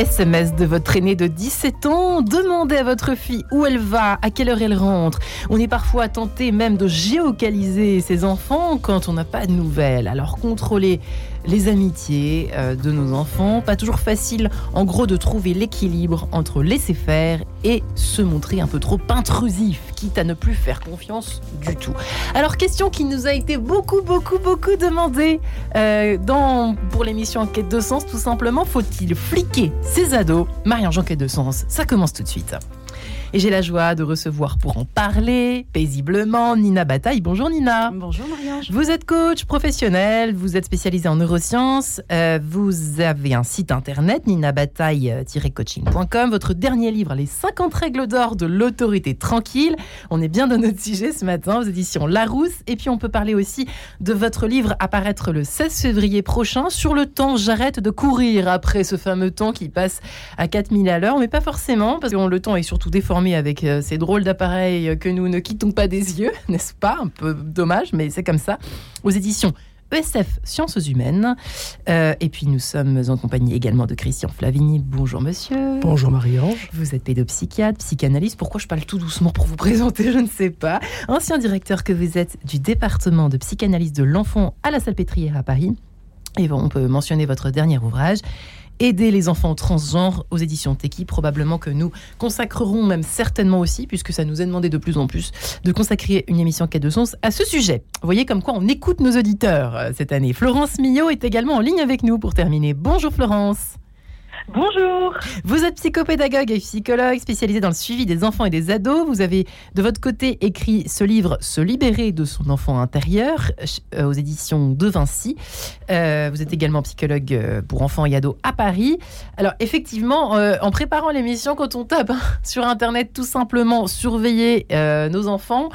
SMS de votre aîné de 17 ans, demandez à votre fille où elle va, à quelle heure elle rentre. On est parfois tenté même de géocaliser ses enfants quand on n'a pas de nouvelles. Alors contrôlez les amitiés euh, de nos enfants. Pas toujours facile, en gros, de trouver l'équilibre entre laisser faire et se montrer un peu trop intrusif, quitte à ne plus faire confiance du tout. Alors, question qui nous a été beaucoup, beaucoup, beaucoup demandée euh, dans, pour l'émission Enquête de sens, tout simplement, faut-il fliquer ses ados? Marie-Ange Enquête de sens, ça commence tout de suite. Et j'ai la joie de recevoir pour en parler paisiblement Nina Bataille. Bonjour Nina. Bonjour Marie-Ange. Vous êtes coach professionnel, vous êtes spécialisée en neurosciences, euh, vous avez un site internet ninabataille-coaching.com. Votre dernier livre, Les 50 règles d'or de l'autorité tranquille. On est bien dans notre sujet ce matin aux éditions Larousse. Et puis on peut parler aussi de votre livre apparaître le 16 février prochain sur le temps. J'arrête de courir après ce fameux temps qui passe à 4000 à l'heure, mais pas forcément parce que le temps est surtout déformé avec euh, ces drôles d'appareils que nous ne quittons pas des yeux, n'est-ce pas? Un peu dommage, mais c'est comme ça. Aux éditions ESF Sciences Humaines. Euh, et puis nous sommes en compagnie également de Christian Flavigny. Bonjour monsieur. Bonjour Marie-Ange. Vous êtes pédopsychiatre, psychanalyste. Pourquoi je parle tout doucement pour vous présenter? Je ne sais pas. Ancien directeur que vous êtes du département de psychanalyse de l'enfant à la Salpêtrière à Paris. Et bon, on peut mentionner votre dernier ouvrage aider les enfants transgenres aux éditions Teki. Probablement que nous consacrerons, même certainement aussi, puisque ça nous est demandé de plus en plus, de consacrer une émission quête de sens à ce sujet. Vous voyez comme quoi on écoute nos auditeurs euh, cette année. Florence Millot est également en ligne avec nous pour terminer. Bonjour Florence. Bonjour. Vous êtes psychopédagogue et psychologue spécialisé dans le suivi des enfants et des ados. Vous avez de votre côté écrit ce livre Se libérer de son enfant intérieur euh, aux éditions de Vinci. Euh, vous êtes également psychologue euh, pour enfants et ados à Paris. Alors effectivement, en préparant l'émission, quand on tape hein, sur Internet tout simplement surveiller nos enfants,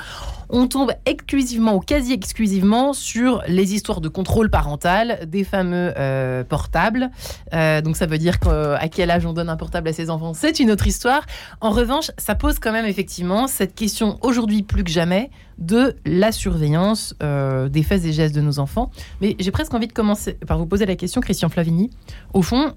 on tombe exclusivement ou quasi exclusivement sur les histoires de contrôle parental des fameux euh, portables. Euh, donc ça veut dire qu'à quel âge on donne un portable à ses enfants, c'est une autre histoire. En revanche, ça pose quand même effectivement cette question aujourd'hui plus que jamais de la surveillance euh, des faits et gestes de nos enfants. Mais j'ai presque envie de commencer par vous poser la question, Christian Flavini. Au fond,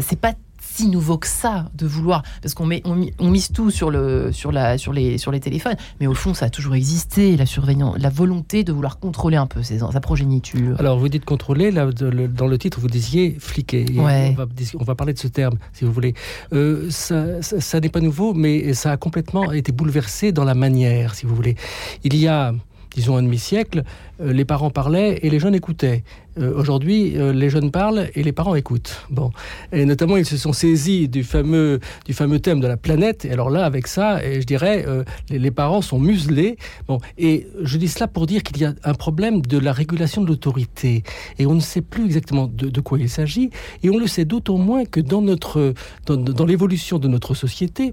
c'est pas si nouveau que ça de vouloir, parce qu'on met, on, mise tout sur le, sur la, sur les, sur les téléphones, mais au fond, ça a toujours existé, la surveillance, la volonté de vouloir contrôler un peu ses, sa progéniture. Alors, vous dites contrôler, là, dans le titre, vous disiez fliquer. Ouais. On, va, on, va, parler de ce terme, si vous voulez. Euh, ça, ça n'est pas nouveau, mais ça a complètement été bouleversé dans la manière, si vous voulez. Il y a disons un demi-siècle, euh, les parents parlaient et les jeunes écoutaient. Euh, aujourd'hui, euh, les jeunes parlent et les parents écoutent. Bon, et notamment ils se sont saisis du fameux du fameux thème de la planète. Et alors là, avec ça, et je dirais, les, parents sont muselés. Bon, et je dis cela pour dire qu'il y a un problème de la régulation de l'autorité et on ne sait plus exactement de, quoi il s'agit. Et on le sait d'autant moins que dans dans, dans l'évolution de notre société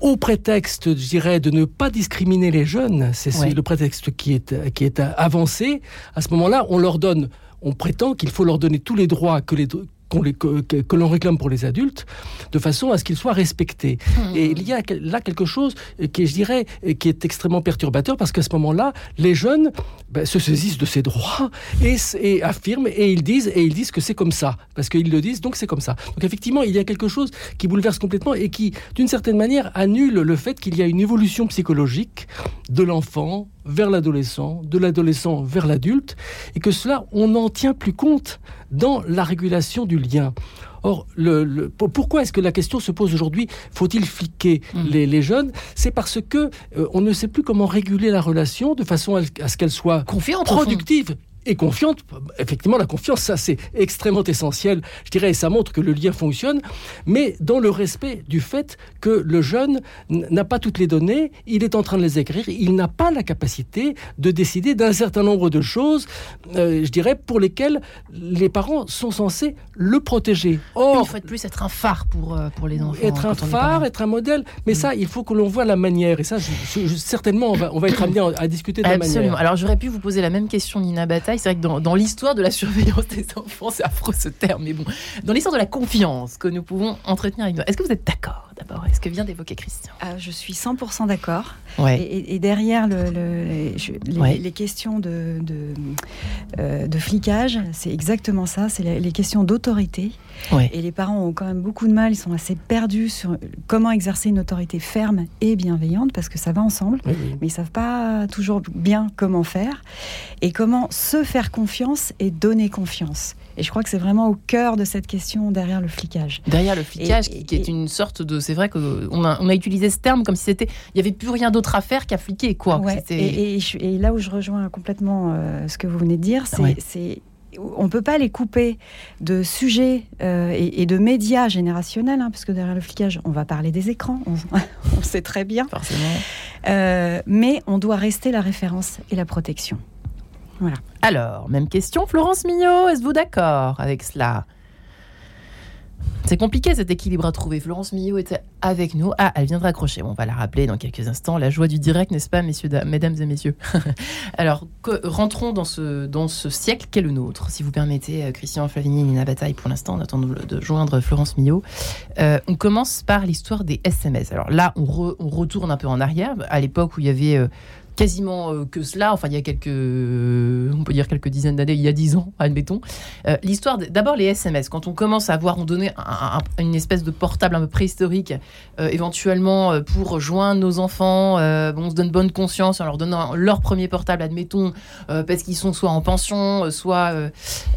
au prétexte, je dirais, de ne pas discriminer les jeunes, c'est le prétexte qui est, qui est avancé, à ce moment-là, on leur donne, on prétend qu'il faut leur donner tous les droits que les, que, l'on réclame pour les adultes, de façon à ce qu'ils soient respectés. Hmm. Et il y a là quelque chose qui, je dirais, qui est extrêmement perturbateur parce qu'à ce moment-là, les jeunes ben, se saisissent de ces droits et, et, affirment et ils disent et ils disent que c'est comme ça parce qu'ils le disent, donc c'est comme ça. Donc effectivement, il y a quelque chose qui bouleverse complètement et qui, d'une certaine manière, annule le fait qu'il y a une évolution psychologique de l'enfant vers l'adolescent, de l'adolescent vers l'adulte, et que cela, on n'en tient plus compte dans la régulation du lien. Or, le, pourquoi est-ce que la question se pose aujourd'hui? Faut-il fliquer mmh. les, jeunes? C'est parce que euh, on ne sait plus comment réguler la relation de façon à, ce qu'elle soit productive et confiante. Effectivement, la confiance, ça c'est extrêmement essentiel, je dirais, et ça montre que le lien fonctionne, mais dans le respect du fait que le jeune n'a pas toutes les données, il est en train de les écrire, il n'a pas la capacité de décider d'un certain nombre de choses, euh, je dirais, pour lesquelles les parents sont censés le protéger. Or, il faut être plus être un phare pour, euh, pour les enfants. Être un phare, être un modèle, mais mm. ça, il faut que l'on voit la manière, et ça, certainement, on va, on va être amené à, discuter de la manière. Alors, j'aurais pu vous poser la même question, Nina Bataille c'est vrai que dans, l'histoire de la surveillance des enfants, c'est affreux ce terme, mais bon, dans l'histoire de la confiance que nous pouvons entretenir avec nous, est-ce que vous êtes d'accord d'abord Est-ce que vient d'évoquer Christian? Ah, Je suis 100% d'accord. Ouais. Et, et, derrière le, le, les, les, Ouais. les questions de, de, euh, de flicage, c'est exactement ça, c'est les, questions d'autorité. Ouais. Et les parents ont quand même beaucoup de mal, ils sont assez perdus sur comment exercer une autorité ferme et bienveillante, parce que ça va ensemble, Oui, oui. mais ils savent pas toujours bien comment faire, et comment se faire confiance et donner confiance. Et je crois que c'est vraiment au cœur de cette question derrière le flicage. Derrière le flicage, Et- qui, qui est une sorte de. C'est vrai qu'on a, on a utilisé ce terme comme si c'était. Il n'y avait plus rien d'autre à faire qu'à fliquer, quoi. Ouais, et, là où je rejoins complètement euh, ce que vous venez de dire, c'est Ouais. on ne peut pas les couper de sujets euh, et, et de médias générationnels, hein, parce que derrière le flicage, on va parler des écrans, on, on sait très bien, Forcément. Euh, mais on doit rester la référence et la protection. Alors, même question, Florence Mignot, êtes-vous d'accord avec cela? C'est compliqué cet équilibre à trouver. Florence Millot était avec nous. Ah, elle vient de raccrocher. On va la rappeler dans quelques instants. La joie du direct, n'est-ce pas, mesdames et messieurs? Alors, rentrons dans ce, dans ce siècle qu'est le nôtre. Si vous permettez, euh, Christian Flavigny et Nina Bataille, pour l'instant, on attend de, joindre Florence Millot. Euh, on commence par l'histoire des SMS. Alors là, on retourne un peu en arrière, à l'époque où il y avait euh, quasiment euh, que cela, enfin il y a quelques, on peut dire quelques dizaines d'années, il y a dix ans, admettons. Euh, L'histoire, d'abord les SMS, quand on commence à voir, on donnait un- un- une espèce de portable un peu préhistorique, euh, éventuellement pour joindre nos enfants, euh, on se donne bonne conscience en leur donnant leur premier portable, admettons, parce qu'ils sont soit en pension, soit,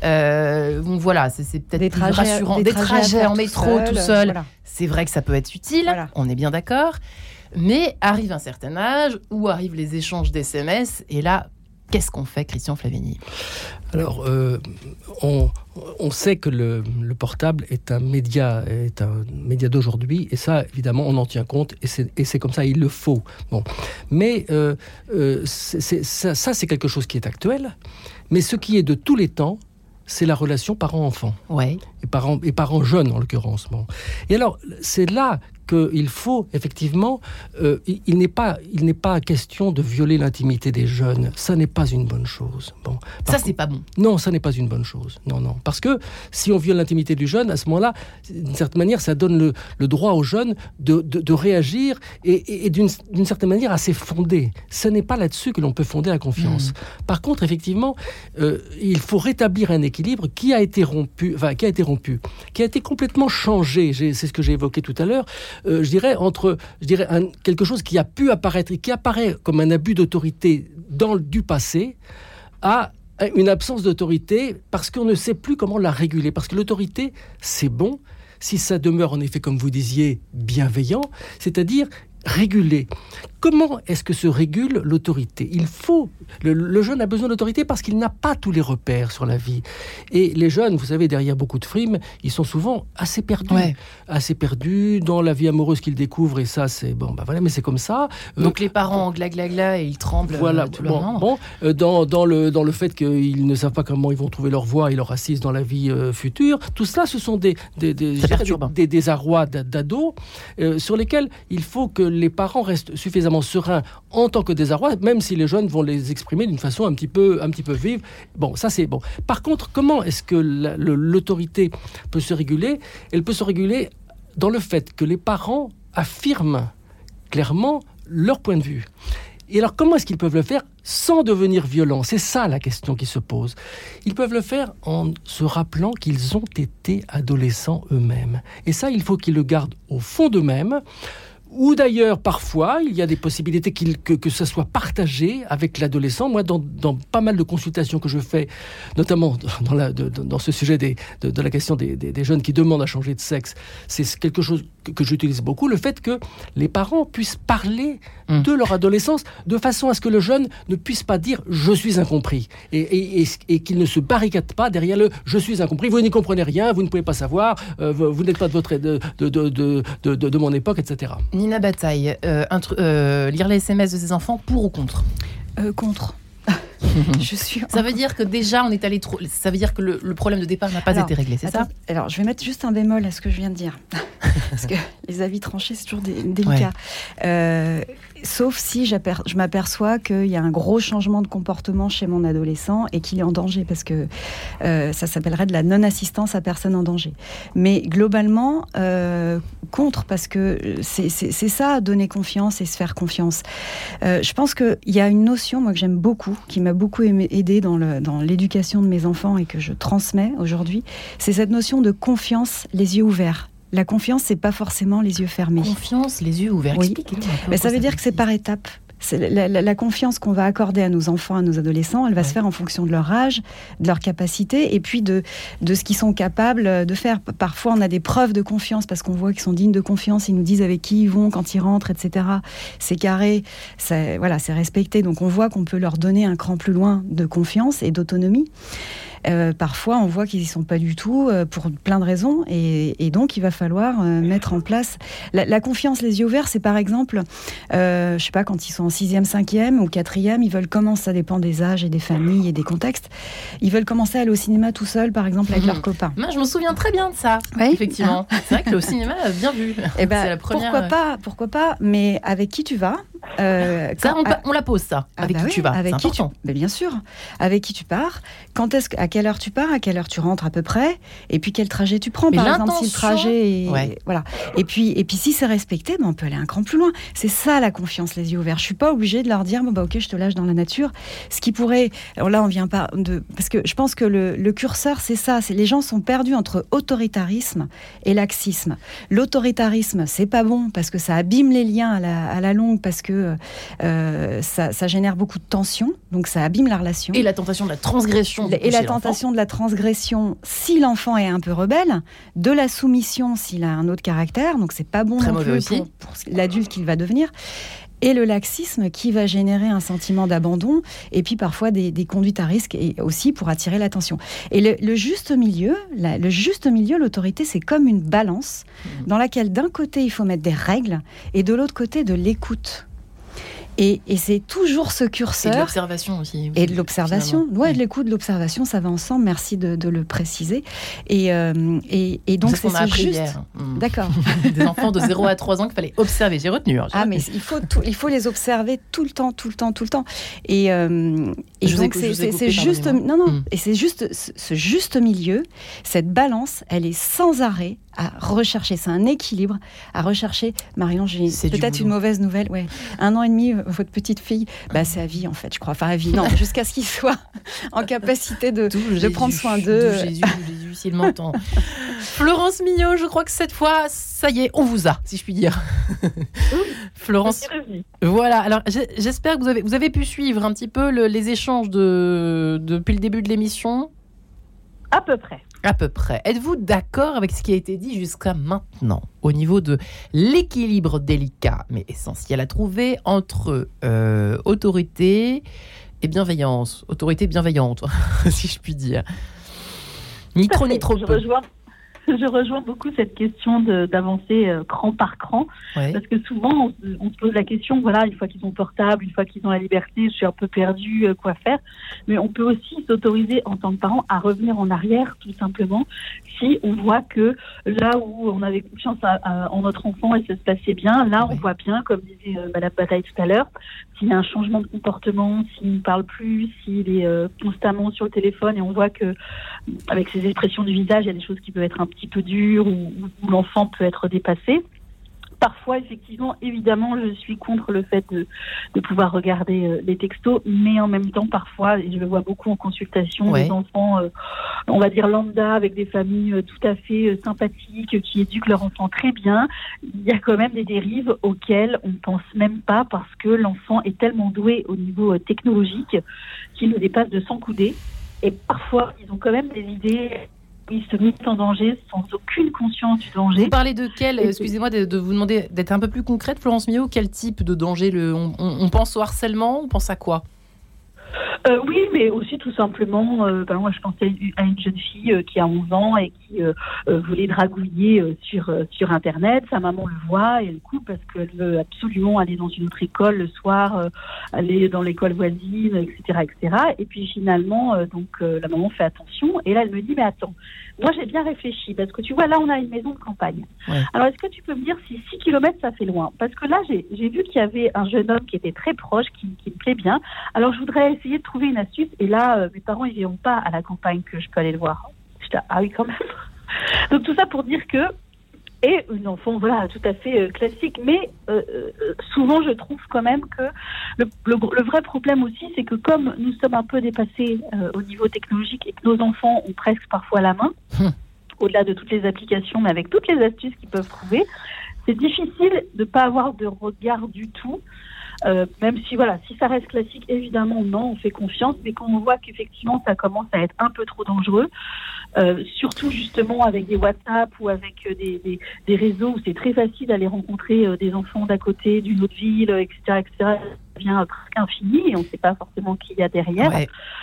bon voilà, c'est peut-être plus rassurant, des trajets en tout métro seul, tout seul. voilà. C'est vrai que ça peut être utile, Voilà. on est bien d'accord. Mais arrive un certain âge où arrivent les échanges d'SMS, et là, qu'est-ce qu'on fait, Christian Flavigny? Alors, euh, on, on sait que le, le portable est un média, est un média d'aujourd'hui, et ça, évidemment, on en tient compte, et c'est comme ça, il le faut. Bon, mais euh, euh, ça, ça, c'est quelque chose qui est actuel. Mais ce qui est de tous les temps, c'est la relation parent-enfant Ouais. et parents, et parents jeunes en l'occurrence. Bon. Et alors, c'est là qu'il faut effectivement, euh, il, n'est pas, il n'est pas question de violer l'intimité des jeunes. Ça n'est pas une bonne chose. Bon. Ça, c'est pas bon. non, ça n'est pas une bonne chose. Non, non. Parce que si on viole l'intimité du jeune, à ce moment-là, d'une certaine manière, ça donne le, le droit au jeune de, de- de réagir et, et- et d'une d'une certaine manière assez fondé. Ce n'est pas là-dessus que l'on peut fonder la confiance. Par contre, effectivement, euh, il faut rétablir un équilibre qui a été rompu, enfin, qui a été rompu, qui a été complètement changé. J'ai- C'est ce que j'ai évoqué tout à l'heure. Euh, je dirais entre, je dirais quelque chose qui a pu apparaître et qui apparaît comme un abus d'autorité dans du passé à une absence d'autorité parce qu'on ne sait plus comment la réguler. Parce que l'autorité, c'est bon si ça demeure en effet, comme vous disiez, bienveillant, c'est-à-dire régulé. Comment est-ce que se régule l'autorité? Il faut. Le, le jeune a besoin d'autorité parce qu'il n'a pas tous les repères sur la vie. Et les jeunes, vous savez, derrière beaucoup de frimes, ils sont souvent assez perdus. Ouais. Assez perdus dans la vie amoureuse qu'ils découvrent. Et ça, c'est bon, bah voilà, mais c'est comme ça. Euh, Donc les parents gla gla gla et ils tremblent voilà, euh, tout leur bon, long. bon, euh, dans, dans, le, dans le fait qu'ils ne savent pas comment ils vont trouver leur voie et leur assise dans la vie euh, future, tout cela, ce sont des, des, des, des, des désarrois d'a- d'ados sur lesquels il faut que les parents restent suffisamment sereins en tant que désarroi, même si les jeunes vont les exprimer d'une façon un petit peu, un petit peu vive. Bon, ça c'est bon. Par contre, comment est-ce que l'autorité peut se réguler? Elle peut se réguler dans le fait que les parents affirment clairement leur point de vue. Et alors, comment est-ce qu'ils peuvent le faire sans devenir violents? C'est ça la question qui se pose. Ils peuvent le faire en se rappelant qu'ils ont été adolescents eux-mêmes. Et ça, il faut qu'ils le gardent au fond d'eux-mêmes. Ou d'ailleurs, parfois, il y a des possibilités que, ça soit partagé avec l'adolescent. Moi, dans, pas mal de consultations que je fais, notamment dans, ce sujet de, la question des jeunes qui demandent à changer de sexe, c'est quelque chose que, que j'utilise beaucoup, le fait que les parents puissent parler Mm. de leur adolescence de façon à ce que le jeune ne puisse pas dire « je suis incompris » et, et- et- et qu'il ne se barricade pas derrière le « je suis incompris, vous n'y comprenez rien, vous ne pouvez pas savoir, euh, vous, vous n'êtes pas de, votre, de, de, de, de, de- de mon époque, etc. » Nina Bataille, euh, euh, lire les SMS de ses enfants pour ou contre? Euh, contre. je suis. Ça veut dire que déjà on est allé trop. Ça veut dire que le, problème de départ n'a pas été réglé, c'est ça Alors je vais mettre juste un bémol à ce que je viens de dire, parce que les avis tranchés c'est toujours délicat. Euh, sauf si je m'aperçois qu'il y a un gros changement de comportement chez mon adolescent et qu'il est en danger, parce que euh, ça s'appellerait de la non-assistance à personne en danger. Mais globalement, euh, contre, parce que c'est ça, donner confiance et se faire confiance. Euh, je pense qu'il y a une notion, moi, que j'aime beaucoup, qui m'a beaucoup aidé dans l'éducation de mes enfants et que je transmets aujourd'hui, c'est cette notion de confiance les yeux ouverts. La confiance, c'est pas forcément les yeux fermés. Confiance, les yeux ouverts. Oui. Mais ça veut dire que c'est par étapes. La, la, confiance qu'on va accorder à nos enfants, à nos adolescents, elle va se faire en fonction de leur âge, de leur capacité et puis de, de ce qu'ils sont capables de faire. Parfois, on a des preuves de confiance parce qu'on voit qu'ils sont dignes de confiance, ils nous disent avec qui ils vont quand ils rentrent, etc. C'est carré, voilà, c'est respecté. Donc on voit qu'on peut leur donner un cran plus loin de confiance et d'autonomie. Euh, parfois, on voit qu'ils n'y sont pas du tout euh, pour plein de raisons. Et, donc, il va falloir euh, mettre en place la, confiance, les yeux ouverts. C'est par exemple, je ne sais pas, quand ils sont en sixième, cinquième ou quatrième, ils veulent commencer, ça dépend des âges et des familles et des contextes, ils veulent commencer à aller au cinéma tout seul, par exemple, avec leurs copains. Moi, je me souviens très bien de ça, effectivement. C'est vrai que le cinéma, bien vu. Et eh ben, la première... Pourquoi pas, pourquoi pas, mais avec qui tu vas? Ça, on, la pose, ça. Ah avec bah qui tu vas. Avec qui tu... Mais bien sûr. Avec qui tu pars. Quand est-ce à quelle heure tu pars, à quelle heure tu rentres à peu près, et puis quel trajet tu prends. par exemple, si le trajet est... voilà. Et puis, et puis si c'est respecté, ben, on peut aller un cran plus loin. C'est ça la confiance, les yeux ouverts. Je suis pas obligée de leur dire bon bah ok, je te lâche dans la nature. Ce qui pourrait, alors là on vient pas de, parce que je pense que le, curseur c'est ça, c'est les gens sont perdus entre autoritarisme et laxisme. L'autoritarisme c'est pas bon parce que ça abîme les liens à la, à la longue parce que euh, ça, ça, génère beaucoup de tension, donc ça abîme la relation. Et la tentation de la transgression. Et la tentation de la transgression si l'enfant est un peu rebelle, de la soumission s'il a un autre caractère, donc c'est pas bon non plus pour, pour l'adulte qu'il va devenir et le laxisme qui va générer un sentiment d'abandon et puis parfois des, conduites à risque et aussi pour attirer l'attention. Et le, juste milieu, le juste milieu, l'autorité, c'est comme une balance mmh. dans laquelle d'un côté il faut mettre des règles et de l'autre côté de l'écoute. Et, c'est toujours ce curseur. Et de l'observation aussi. Et de l'observation. Ouais, de l'écoute, de l'observation, ça va ensemble. Merci de, le préciser. Et, euh, et, donc, c'est juste. Hmm. D'accord. Des enfants de 0 à 3 ans qu'il fallait observer. J'ai retenu. Hein, ah, mais il faut, il faut les observer tout le temps, tout le temps, tout le temps. Et, euh, et donc, c'est juste. Non, non. Hmm. Et c'est juste ce juste milieu, cette balance, elle est sans arrêt à rechercher. C'est un équilibre à rechercher. Marion, j'ai peut-être une mauvaise nouvelle. Ouais. Un an et demi, votre petite fille, bah, c'est à vie en fait, je crois. Enfin, à vie, non, jusqu'à ce qu'il soit en capacité de, de prendre soin d'eux. Jésus, Jésus, s'il m'entend. Florence Mignot, je crois que cette fois, ça y est, on vous a, si je puis dire. Florence. Voilà, alors j'espère que vous avez, vous avez pu suivre un petit peu les échanges de, depuis le début de l'émission. À peu près. À peu près. Êtes-vous d'accord avec ce qui a été dit jusqu'à maintenant au niveau de l'équilibre délicat mais essentiel à trouver entre euh, autorité et bienveillance Autorité bienveillante, si je puis dire? Ni trop ni trop peu. je rejoins beaucoup cette question d'avancer euh, cran par cran, parce que souvent on, se pose la question, voilà, une fois qu'ils ont portable, une fois qu'ils ont la liberté, je suis un peu perdu, euh, quoi faire. Mais on peut aussi s'autoriser en tant que parent à revenir en arrière, tout simplement, si on voit que là où on avait confiance en notre enfant et ça se passait bien, là on voit bien, comme disait euh, Madame Bataille tout à l'heure, s'il y a un changement de comportement, s'il ne parle plus, s'il est constamment sur le téléphone et on voit que avec ses expressions du visage, il y a des choses qui peuvent être un petit peu dur ou, l'enfant peut être dépassé. Parfois, effectivement, évidemment, je suis contre le fait de, pouvoir regarder euh, les textos, mais en même temps, parfois, et je le vois beaucoup en consultation, des enfants, euh, on va dire lambda, avec des familles euh, tout à fait sympathiques, qui éduquent leur enfant très bien, il y a quand même des dérives auxquelles on ne pense même pas parce que l'enfant est tellement doué au niveau technologique qu'il nous dépasse de 100 coudées. Et parfois, ils ont quand même des idées ils se mettent en danger sans aucune conscience du danger. Vous parlez de quel, excusez-moi de, vous demander d'être un peu plus concrète, Florence Millot, quel type de danger le, on, pense au harcèlement, on pense à quoi? Euh, Oui, mais aussi tout simplement, euh, ben, je pensais à une jeune fille euh, qui a 11 ans et qui voulait dragouiller sur, sur Internet. Sa maman le voit et elle coupe parce qu'elle veut absolument aller dans une autre école le soir, aller dans l'école voisine, etc., etc. Et puis finalement, donc la maman fait attention et là elle me dit, mais attends, moi j'ai bien réfléchi parce que tu vois, là on a une maison de campagne. Alors est-ce que tu peux me dire si 6 km ça fait loin? Parce que là j'ai vu qu'il y avait un jeune homme qui était très proche, qui, qui me plaît bien. Alors je voudrais essayer de trouver une astuce. Et là, euh, mes parents, ils viennent pas à la campagne que je peux aller le voir. ah oui, quand même. Donc tout ça pour dire que et une enfant voilà tout à fait euh, classique mais euh, souvent je trouve quand même que le, le, vrai problème aussi c'est que comme nous sommes un peu dépassés au niveau technologique et que nos enfants ont presque parfois la main hum. au-delà de toutes les applications mais avec toutes les astuces qu'ils peuvent trouver c'est difficile de ne pas avoir de regard du tout euh, même si voilà, si ça reste classique, évidemment non, on fait confiance, mais quand on voit qu'effectivement ça commence à être un peu trop dangereux, euh, surtout justement avec des WhatsApp ou avec euh, des, des, des réseaux où c'est très facile d'aller rencontrer euh, des enfants d'à côté, d'une autre ville, etc., etc devient presque infini et on ne sait pas forcément qui il y a derrière.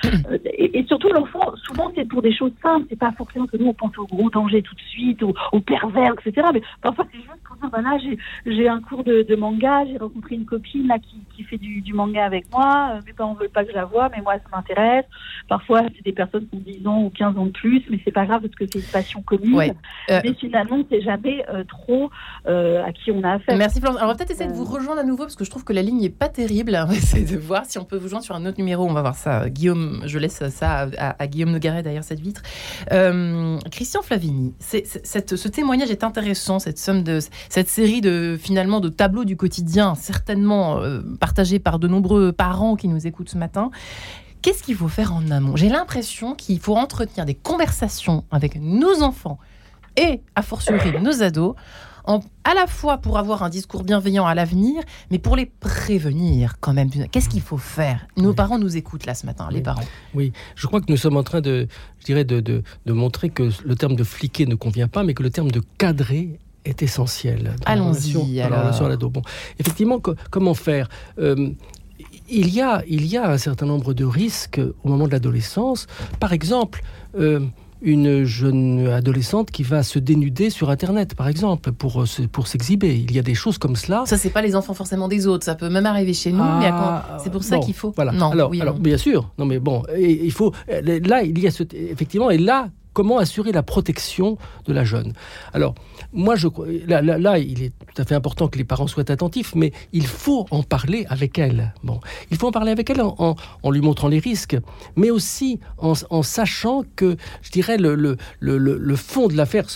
Euh, et, surtout, l'enfant, souvent, c'est pour des choses simples. C'est pas forcément que nous, on pense au gros danger tout de suite, au, au pervers, etc. Mais parfois, c'est juste pour dire, voilà, j'ai un cours de, de manga, j'ai rencontré une copine là qui, qui fait du, du, manga avec moi. Euh, mes parents veulent pas que je la voie, mais moi, ça m'intéresse. Parfois, c'est des personnes qui ont 10 ans ou 15 ans de plus, mais c'est pas grave parce que c'est une passion commune. Euh, mais finalement, c'est jamais trop à qui on a affaire. Merci Florence. Alors, peut-être essayer de vous rejoindre à nouveau parce que je trouve que la ligne n'est pas terrible. Essayer de voir si on peut vous joindre sur un autre numéro. On va voir ça. Guillaume, je laisse ça à, Guillaume Nogaret derrière cette vitre. Euh, Christian Flavini, ce témoignage est intéressant, cette somme de cette série de finalement de tableaux du quotidien, certainement euh, partagés par de nombreux parents qui nous écoutent ce matin. Qu'est-ce qu'il faut faire en amont? J'ai l'impression qu'il faut entretenir des conversations avec nos enfants et, a fortiori, nos ados à la fois pour avoir un discours bienveillant à l'avenir, mais pour les prévenir quand même. Qu'est-ce qu'il faut faire? Nos parents nous écoutent là ce matin, les parents. Oui, je crois que nous sommes en train de, je dirais, de, de, montrer que le terme de fliquer ne convient pas, mais que le terme de cadrer est essentiel. Allons-y. Alors. Bon, effectivement, comment faire? Euh, il y, a, il y a un certain nombre de risques au moment de l'adolescence. Par exemple, euh, une jeune adolescente qui va se dénuder sur Internet, par exemple, pour, euh, pour s'exhiber. Il y a des choses comme cela. Ça, c'est pas les enfants forcément des autres. Ça peut même arriver chez nous. Ah, c'est pour ça qu'il faut. Voilà. Non, alors, alors bien sûr. Non, mais bon, il faut. Là, il y a ce, effectivement, et là, comment assurer la protection de la jeune? Alors, moi, je, là, là, il est tout à fait important que les parents soient attentifs, mais il faut en parler avec elle. Bon, il faut en parler avec elle en, en, lui montrant les risques, mais aussi en, en sachant que, je dirais, le, le, le, le fond de l'affaire,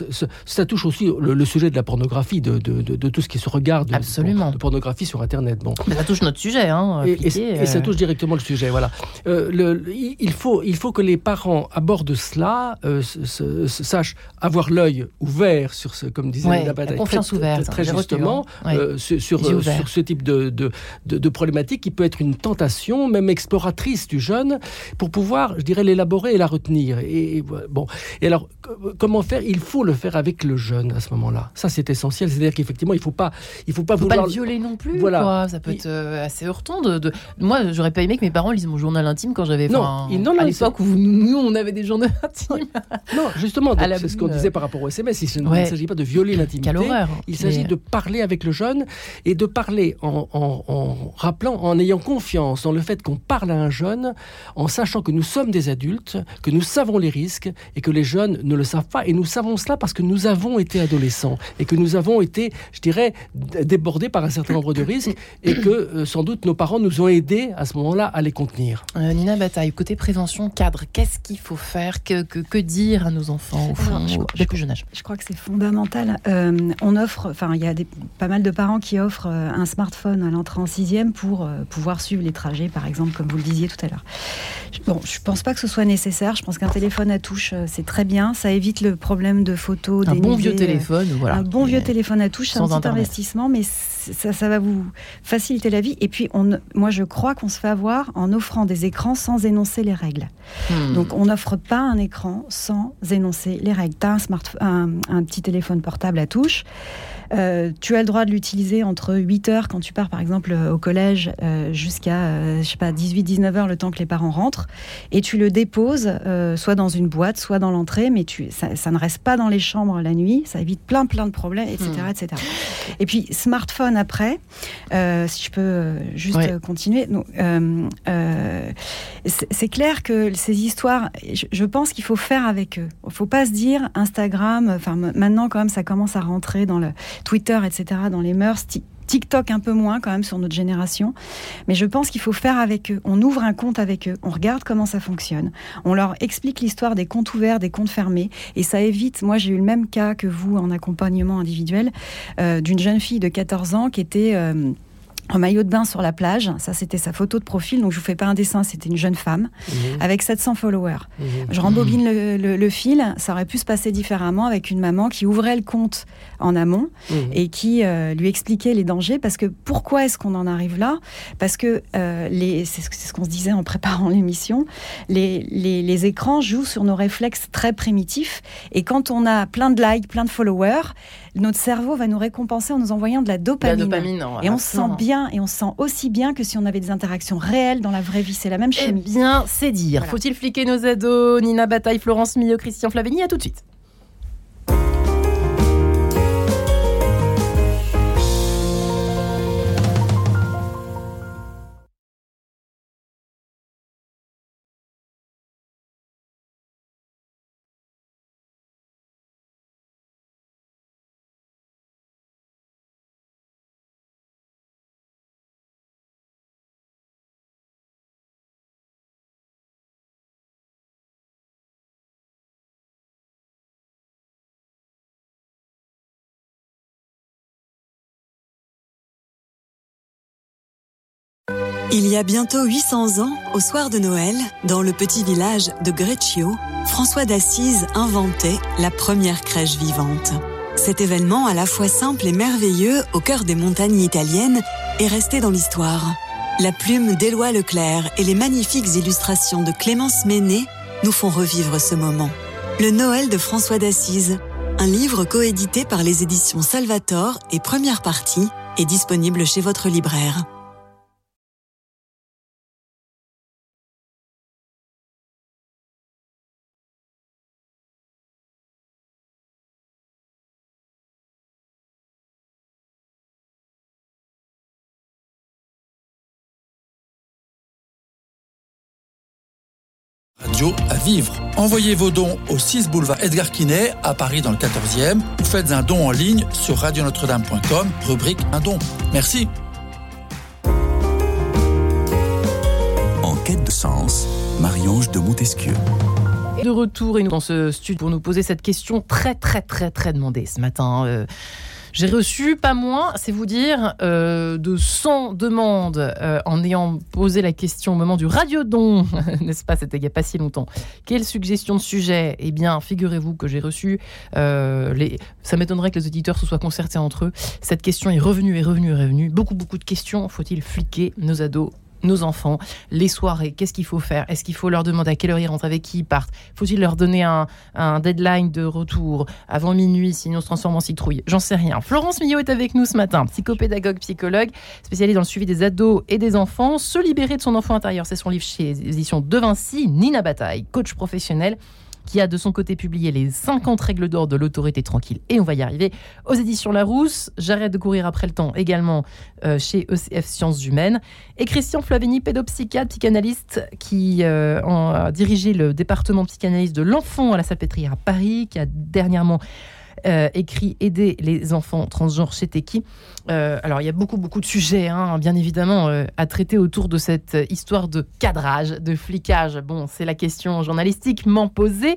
ça touche aussi le, sujet de la pornographie, de, de, de, tout ce qui se regarde Absolument. De, pornographie sur Internet. Bon. ça touche notre sujet. Hein, et, et, ça euh. touche directement le sujet. Voilà. Euh, il, faut, il faut que les parents abordent cela, euh, sachent avoir l'œil ouvert sur ce, comme disait la, confiance ouverte, très, justement, euh, sur, sur, ce type de, de, de, problématique qui peut être une tentation, même exploratrice du jeune, pour pouvoir, je dirais, l'élaborer et la retenir. Et, bon, et alors, comment faire? Il faut le faire avec le jeune à ce moment-là. Ça, c'est essentiel. C'est-à-dire qu'effectivement, il faut pas, il faut pas faut vouloir pas le violer non plus. Voilà, ça peut être euh, assez heurtant. De, Moi, j'aurais pas aimé que mes parents lisent mon journal intime quand j'avais. Non, non, à l'époque où nous, on avait des journaux intimes. Non, justement, c'est ce qu'on disait par rapport au SMS. Il ne s'agit pas de violer l'intimité. Il s'agit de parler avec le jeune et de parler en, rappelant, en ayant confiance dans le fait qu'on parle à un jeune, en sachant que nous sommes des adultes, que nous savons les risques et que les jeunes ne le savent pas. Et nous savons cela parce que nous avons été adolescents et que nous avons été, je dirais, débordés par un certain nombre de risques et que euh, sans doute nos parents nous ont aidés à ce moment-là à les contenir. Euh, Nina Bataille, côté prévention, cadre, qu'est-ce qu'il faut faire? Que, que, dire à nos enfants au fond, je, plus jeune âge? Je crois que c'est fondamental. Euh, on offre, enfin, il y a des, pas mal de parents qui offrent euh, un smartphone à l'entrée en sixième pour euh, pouvoir suivre les trajets, par exemple, comme vous le disiez tout à l'heure. Bon, je pense pas que ce soit nécessaire. Je pense qu'un téléphone à touche, c'est très bien. Ça évite le problème de photos. Un bon vieux téléphone, voilà. Un bon vieux téléphone à touche, c'est un petit investissement, mais ça, ça, va vous faciliter la vie. Et puis, on, moi, je crois qu'on se fait avoir en offrant des écrans sans énoncer les règles. Hmm. Donc, on n'offre pas un écran sans énoncer les règles. Tu as un, un, un, petit téléphone portable à touche. Euh, tu as le droit de l'utiliser entre 8 heures quand tu pars par exemple au collège jusqu'à je sais pas 18-19 heures le temps que les parents rentrent. Et tu le déposes soit dans une boîte soit dans l'entrée mais tu, ça, ne reste pas dans les chambres la nuit. Ça évite plein plein de problèmes etc hmm. etc et puis smartphone après si je peux juste continuer. Donc, c'est clair que ces histoires je, pense qu'il faut faire avec eux. Faut pas se dire Instagram enfin maintenant quand même ça commence à rentrer dans le Twitter, etc., dans les mœurs. TikTok un peu moins quand même sur notre génération, mais je pense qu'il faut faire avec eux. On ouvre un compte avec eux, on regarde comment ça fonctionne, on leur explique l'histoire des comptes ouverts, des comptes fermés, et ça évite. Moi, j'ai eu le même cas que vous en accompagnement individuel euh, d'une jeune fille de 14 ans qui était euh, en maillot de bain sur la plage. Ça, c'était sa photo de profil. Donc, je vous fais pas un dessin. C'était une jeune femme mhm. avec 700 followers. Mhm. Je rembobine le, fil. Ça aurait pu se passer différemment avec une maman qui ouvrait le compte en amont mhm. et qui euh, lui expliquait les dangers. Parce que pourquoi est-ce qu'on en arrive là? Parce que euh, les, c'est ce qu'on se disait en préparant l'émission. Les, les, écrans jouent sur nos réflexes très primitifs. Et quand on a plein de likes, plein de followers, notre cerveau va nous récompenser en nous envoyant de la dopamine. dopamine et on se sent bien, et on se sent aussi bien que si on avait des interactions réelles dans la vraie vie. C'est la même chimie. Eh bien, c'est dire. Faut-il fliquer nos ados? Nina Bataille, Florence Millot, Christian Flavigny À tout de suite. Il y a bientôt 800 ans, au soir de Noël, dans le petit village de Greccio, François d'Assise inventait la première crèche vivante. Cet événement à la fois simple et merveilleux au cœur des montagnes italiennes est resté dans l'histoire. La plume d'Éloi Leclerc et les magnifiques illustrations de Clémence Ménet nous font revivre ce moment. Le Noël de François d'Assise, un livre coédité par les éditions Salvator et première partie, est disponible chez votre libraire. Radio à vivre. Envoyez vos dons au 6 boulevard Edgar Quinet à Paris dans le 14e ou faites un don en ligne sur radionotre-dame.com, rubrique un don. Merci. En quête de sens, Marie-Ange de Montesquieu. De retour et nous dans ce studio pour nous poser cette question très très très très demandée ce matin. Euh, j'ai reçu pas moins, c'est vous dire, euh, de 100 demandes euh, en ayant posé la question au moment du radiodon, n'est-ce pas C'était il n'y a pas si longtemps. Quelle suggestion de sujet? Eh bien, figurez-vous que j'ai reçu. Euh, les... Ça m'étonnerait que les auditeurs se soient concertés entre eux. Cette question est revenue, est revenue, est revenue. Beaucoup, beaucoup de questions. Faut-il fliquer nos ados? Nos enfants, les soirées, qu'est-ce qu'il faut faire? Est-ce qu'il faut leur demander à quelle heure ils rentrent, avec qui ils partent? Faut-il leur donner un, deadline de retour avant minuit, sinon on se transforme en citrouille? J'en sais rien. Florence Millot est avec nous ce matin, psychopédagogue, psychologue, spécialisée dans le suivi des ados et des enfants. Se libérer de son enfant intérieur, c'est son livre chez les éditions De Vinci. Nina Bataille, coach professionnel qui a de son côté publié les 50 règles d'or de l'autorité tranquille. Et on va y arriver aux éditions Larousse. J'arrête de courir après le temps également euh, chez ECF Sciences Humaines. Et Christian Flavigny, pédopsychiatre, psychanalyste, qui euh, a dirigé le département psychanalyse de l'enfant à la Salpêtrière à Paris, qui a dernièrement euh, écrit Aider les enfants transgenres chez Teki. Euh, alors, il y a beaucoup, beaucoup de sujets, hein, bien évidemment, euh, à traiter autour de cette histoire de cadrage, de flicage. Bon, c'est la question journalistiquement posée,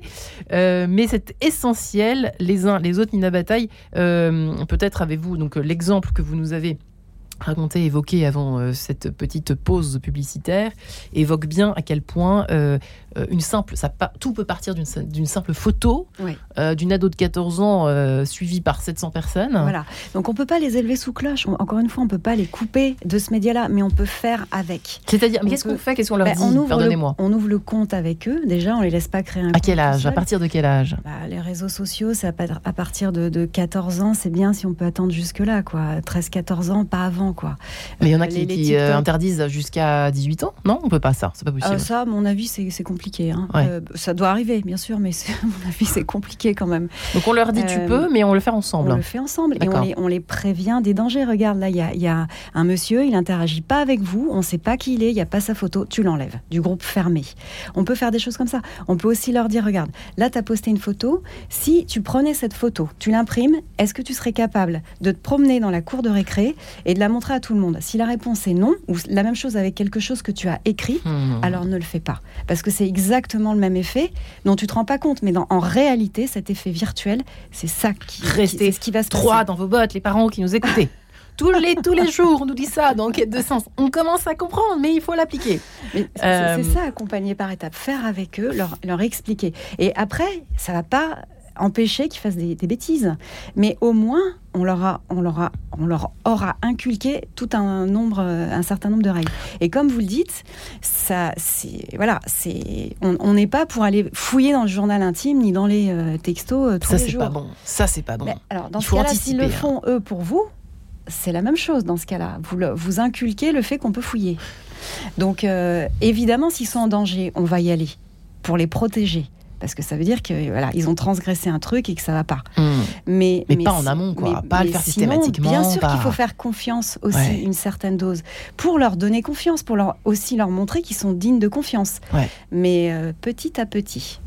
mais c'est essentiel. Les uns, les autres, Nina Bataille, peut-être avez-vous donc l'exemple que vous nous avez raconté, évoqué avant euh, cette petite pause publicitaire, évoque bien à quel point euh, euh, une simple, ça, tout peut partir d'une simple photo d'une ado de 14 ans suivie par 700 personnes. Voilà. Donc on peut pas les élever sous cloche. encore une fois, on peut pas les couper de ce média-là, mais on peut faire avec. C'est-à-dire, qu'est-ce qu'on fait? Qu'est-ce qu'on leur ben, dit Pardonnez-moi. On ouvre le compte avec eux. Déjà, on les laisse pas créer un. À quel âge? À partir de quel âge? Bah, Les réseaux sociaux, c'est à, partir de, de 14 ans. C'est bien si on peut attendre jusque là, quoi. 13-14 ans, pas avant, quoi. Mais il y en a euh, qui, euh, interdisent jusqu'à 18 ans Non, on peut pas ça, c'est pas possible. Euh, ça, à mon avis, c'est compliqué. Hein. ça doit arriver, bien sûr, mais à mon avis, c'est compliqué quand même. Donc on leur dit tu peux, mais on le fait ensemble. On le fait ensemble et on les, prévient des dangers. Regarde, là, il y a, un monsieur, il interagit pas avec vous, on sait pas qui il est, il y a pas sa photo, tu l'enlèves du groupe fermé. On peut faire des choses comme ça. On peut aussi leur dire regarde, là, tu as posté une photo. Si tu prenais cette photo, tu l'imprimes, est-ce que tu serais capable de te promener dans la cour de récré et de la montrer à tout le monde Si la réponse est non, ou la même chose avec quelque chose que tu as écrit, hmm. alors ne le fais pas. Parce que c'est exactement le même effet dont tu te rends pas compte. Mais en réalité, cet effet virtuel, c'est ça qui, Restez ce qui va se trois dans vos bottes, les parents qui nous écoutez. tous les, tous les jours, on nous dit ça dans Quête de sens. On commence à comprendre, mais il faut l'appliquer. C'est euh, ça, accompagner par étapes. Faire avec eux, leur, leur expliquer. Et après, ça va pas empêcher qu'ils fassent des, bêtises. Mais au moins, on leur, a, on, leur a, on leur aura inculqué tout un nombre, un certain nombre de règles. Et comme vous le dites, ça, c'est voilà, c'est, on n'est pas pour aller fouiller dans le journal intime ni dans les euh, textos euh, tous ça, les jours. Ça c'est pas bon. Ça c'est pas bon. alors dans ce cas-là, s'ils le font eux pour vous, c'est la même chose dans ce cas-là. Vous, vous inculquez le fait qu'on peut fouiller. Donc euh, évidemment, s'ils sont en danger, on va y aller pour les protéger parce que ça veut dire que voilà, ils ont transgressé un truc et que ça va pas. Hmm. Mais, mais, pas en amont, quoi. pas le faire systématiquement. Bien sûr qu'il faut faire confiance aussi, une certaine dose, pour leur donner confiance, pour leur aussi leur montrer qu'ils sont dignes de confiance. Mais euh, petit à petit.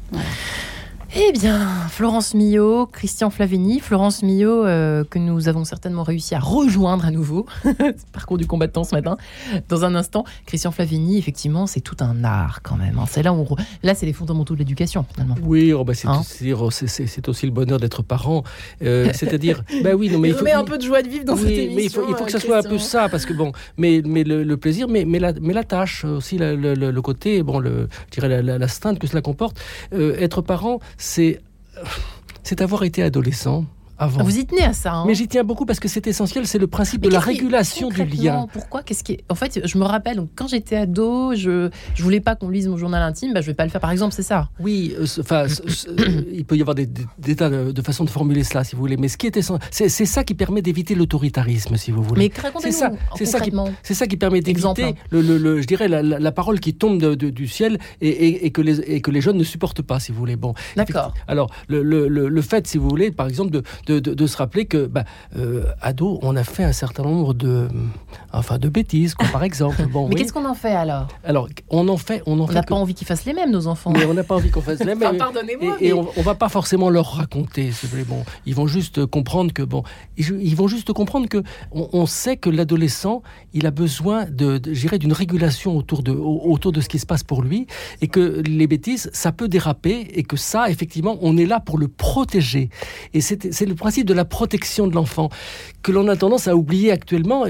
Eh bien, Florence Millot, Christian Flaveni, Florence Millot, euh, que nous avons certainement réussi à rejoindre à nouveau, parcours du combattant ce matin, dans un instant. Christian Flaveni, effectivement, c'est tout un art quand même. Hein. C'est là là, c'est les fondamentaux de l'éducation finalement. Oui, oh, bah, hein oh, c'est aussi le bonheur d'être parent. Euh, c'est-à-dire, bah oui, non, mais il faut met un peu de joie de vivre dans cette émission. Mais il faut, il faut que ça soit un peu ça, parce que bon, mais, mais le, plaisir, mais, mais, la, mais la tâche aussi, le, côté, bon, le, je dirais la, la, que cela comporte. Euh, être parent, c'est avoir été adolescent vous y tenez à ça. Hein mais j'y tiens beaucoup parce que c'est essentiel, c'est le principe de la régulation du lien. Pourquoi Qu'est-ce qui En fait, je me rappelle, donc, quand j'étais ado, je je voulais pas qu'on lise mon journal intime, bah, je vais pas le faire par exemple, c'est ça Oui, euh, enfin, il peut y avoir des, tas de, façons de formuler cela, si vous voulez. Mais ce qui est c'est ça qui permet d'éviter l'autoritarisme, si vous voulez. Mais c'est ça, c'est ça qui, c'est ça qui permet d'éviter le, le, je dirais, la, parole qui tombe du ciel et, et, que les, et que les jeunes ne supportent pas, si vous voulez. Bon. D'accord. Alors, le, le, fait, si vous voulez, par exemple, de de, se rappeler que, bah, euh, ado, on a fait un certain nombre de, enfin, de bêtises, quoi, par exemple. Bon, mais qu'est-ce qu'on en fait alors? Alors, on en fait, on en n'a pas envie qu'ils fassent les mêmes, nos enfants. Mais on n'a pas envie qu'on fasse les mêmes. pardonnez-moi. Et, on, on, va pas forcément leur raconter. Bon, ils vont juste comprendre que, bon, ils, vont juste comprendre que, on, sait que l'adolescent, il a besoin de, de d'une régulation autour de, autour de ce qui se passe pour lui, et que les bêtises, ça peut déraper, et que ça, effectivement, on est là pour le protéger. Et c'est le principe de la protection de l'enfant que l'on a tendance à oublier actuellement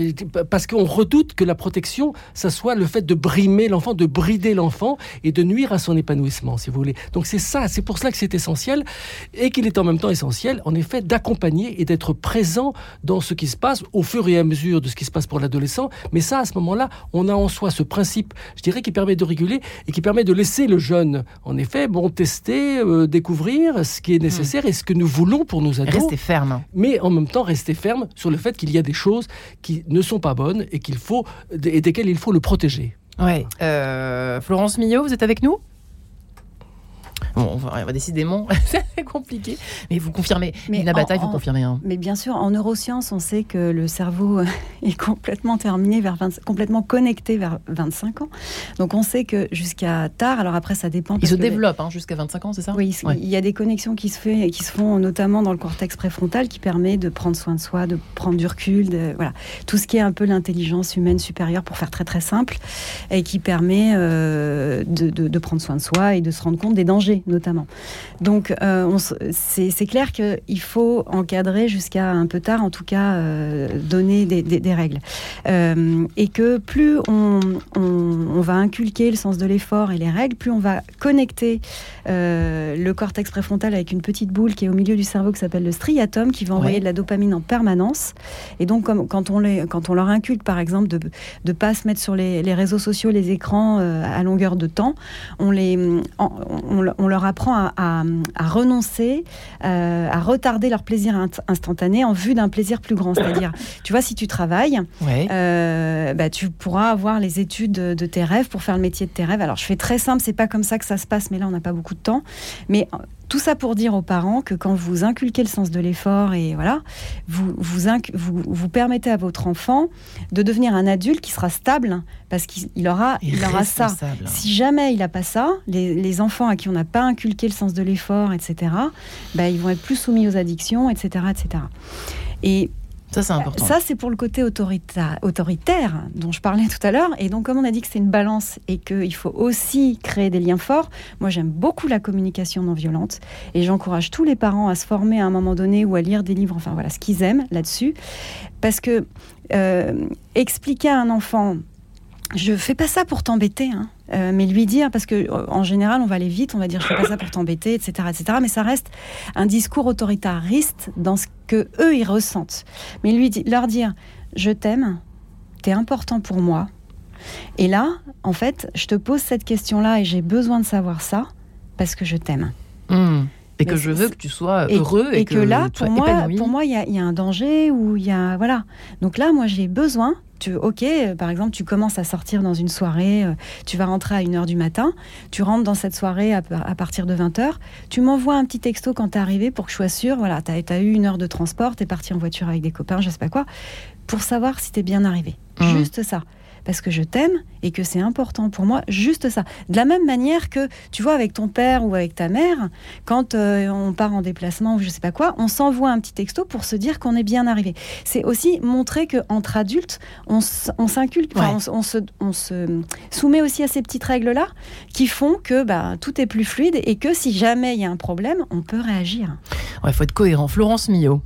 parce qu'on redoute que la protection, ça soit le fait de brimer l'enfant, de brider l'enfant et de nuire à son épanouissement, si vous voulez. Donc c'est ça, c'est pour cela que c'est essentiel et qu'il est en même temps essentiel, en effet, d'accompagner et d'être présent dans ce qui se passe au fur et à mesure de ce qui se passe pour l'adolescent. Mais ça, à ce moment-là, on a en soi ce principe, je dirais, qui permet de réguler et qui permet de laisser le jeune, en effet, bon, tester, euh, découvrir ce qui est nécessaire et ce que nous voulons pour nos ados. Rester ferme mais en même temps rester ferme sur le fait qu'il y a des choses qui ne sont pas bonnes et qu'il faut et desquelles il faut le protéger. Ouais. Euh, Florence Millot, vous êtes avec nous? Bon, on va, décidément, c'est compliqué. Mais vous confirmez, mais la bataille, vous confirmez. Hein. Mais bien sûr, en neurosciences, on sait que le cerveau est complètement terminé, vers complètement connecté vers 25 ans. Donc on sait que jusqu'à tard, alors après ça dépend. Il se développe hein, jusqu'à 25 ans, c'est ça? Oui, il y a des connexions qui se, fait, qui se font notamment dans le cortex préfrontal qui permet de prendre soin de soi, de prendre du recul, de, voilà. Tout ce qui est un peu l'intelligence humaine supérieure, pour faire très très simple, et qui permet euh, de, de prendre soin de soi et de se rendre compte des dangers notamment. Donc, euh, c'est clair qu'il faut encadrer jusqu'à un peu tard, en tout cas, euh, donner des, des, règles. Euh, et que plus on, on, va inculquer le sens de l'effort et les règles, plus on va connecter le cortex préfrontal avec une petite boule qui est au milieu du cerveau qui s'appelle le striatum, qui va envoyer de la dopamine en permanence. Et donc, comme, quand, on les, quand on leur inculque, par exemple, de ne pas se mettre sur les, les réseaux sociaux, les écrans à longueur de temps, on, les, on, leur apprend à, renoncer, euh, à retarder leur plaisir instantané en vue d'un plaisir plus grand. C'est-à-dire, tu vois, si tu travailles, euh, bah, tu pourras avoir les études de, tes rêves pour faire le métier de tes rêves. Alors, je fais très simple, c'est pas comme ça que ça se passe, mais là, on n'a pas beaucoup de temps. Mais tout ça pour dire aux parents que quand vous inculquez le sens de l'effort et voilà, vous vous, vous, permettez à votre enfant de devenir un adulte qui sera stable parce qu'il aura, il aura ça. Si jamais il n'a pas ça, les, enfants à qui on n'a pas inculqué le sens de l'effort, etc., ben, ils vont être plus soumis aux addictions, etc., etc. Et ça, c'est important. Ça, c'est pour le côté autoritaire, dont je parlais tout à l'heure. Et donc, comme on a dit que c'est une balance et qu'il faut aussi créer des liens forts, moi, j'aime beaucoup la communication non violente. Et j'encourage tous les parents à se former à un moment donné ou à lire des livres, enfin voilà, ce qu'ils aiment là-dessus. Parce que euh, expliquer à un enfant je fais pas ça pour t'embêter, hein. euh, mais lui dire, parce que en général, on va aller vite, on va dire je fais pas ça pour t'embêter, etc., etc. Mais ça reste un discours autoritariste dans ce que eux ils ressentent. Mais lui leur dire je t'aime, t'es important pour moi. Et là, en fait, je te pose cette question-là et j'ai besoin de savoir ça parce que je t'aime. Mmh. Et que je veux que tu sois heureux et, que, là, pour moi, pour moi, il y, y, a un danger ou il y a voilà. Donc là, moi, j'ai besoin tu, ok, euh, par exemple, tu commences à sortir dans une soirée, euh, tu vas rentrer à 1h du matin, tu rentres dans cette soirée à, partir de 20h, tu m'envoies un petit texto quand tu es arrivé pour que je sois sûre, voilà, tu as, eu une heure de transport, tu es parti en voiture avec des copains, je sais pas quoi, pour savoir si tu es bien arrivé. Mmh. Juste ça parce que je t'aime et que c'est important pour moi, juste ça. De la même manière que, tu vois, avec ton père ou avec ta mère, quand euh, on part en déplacement ou je sais pas quoi, on s'envoie un petit texto pour se dire qu'on est bien arrivé. C'est aussi montrer qu'entre adultes, on, s'inculte, on, se, on se soumet aussi à ces petites règles-là qui font que bah, tout est plus fluide et que si jamais il y a un problème, on peut réagir. Il faut être cohérent. Florence Millot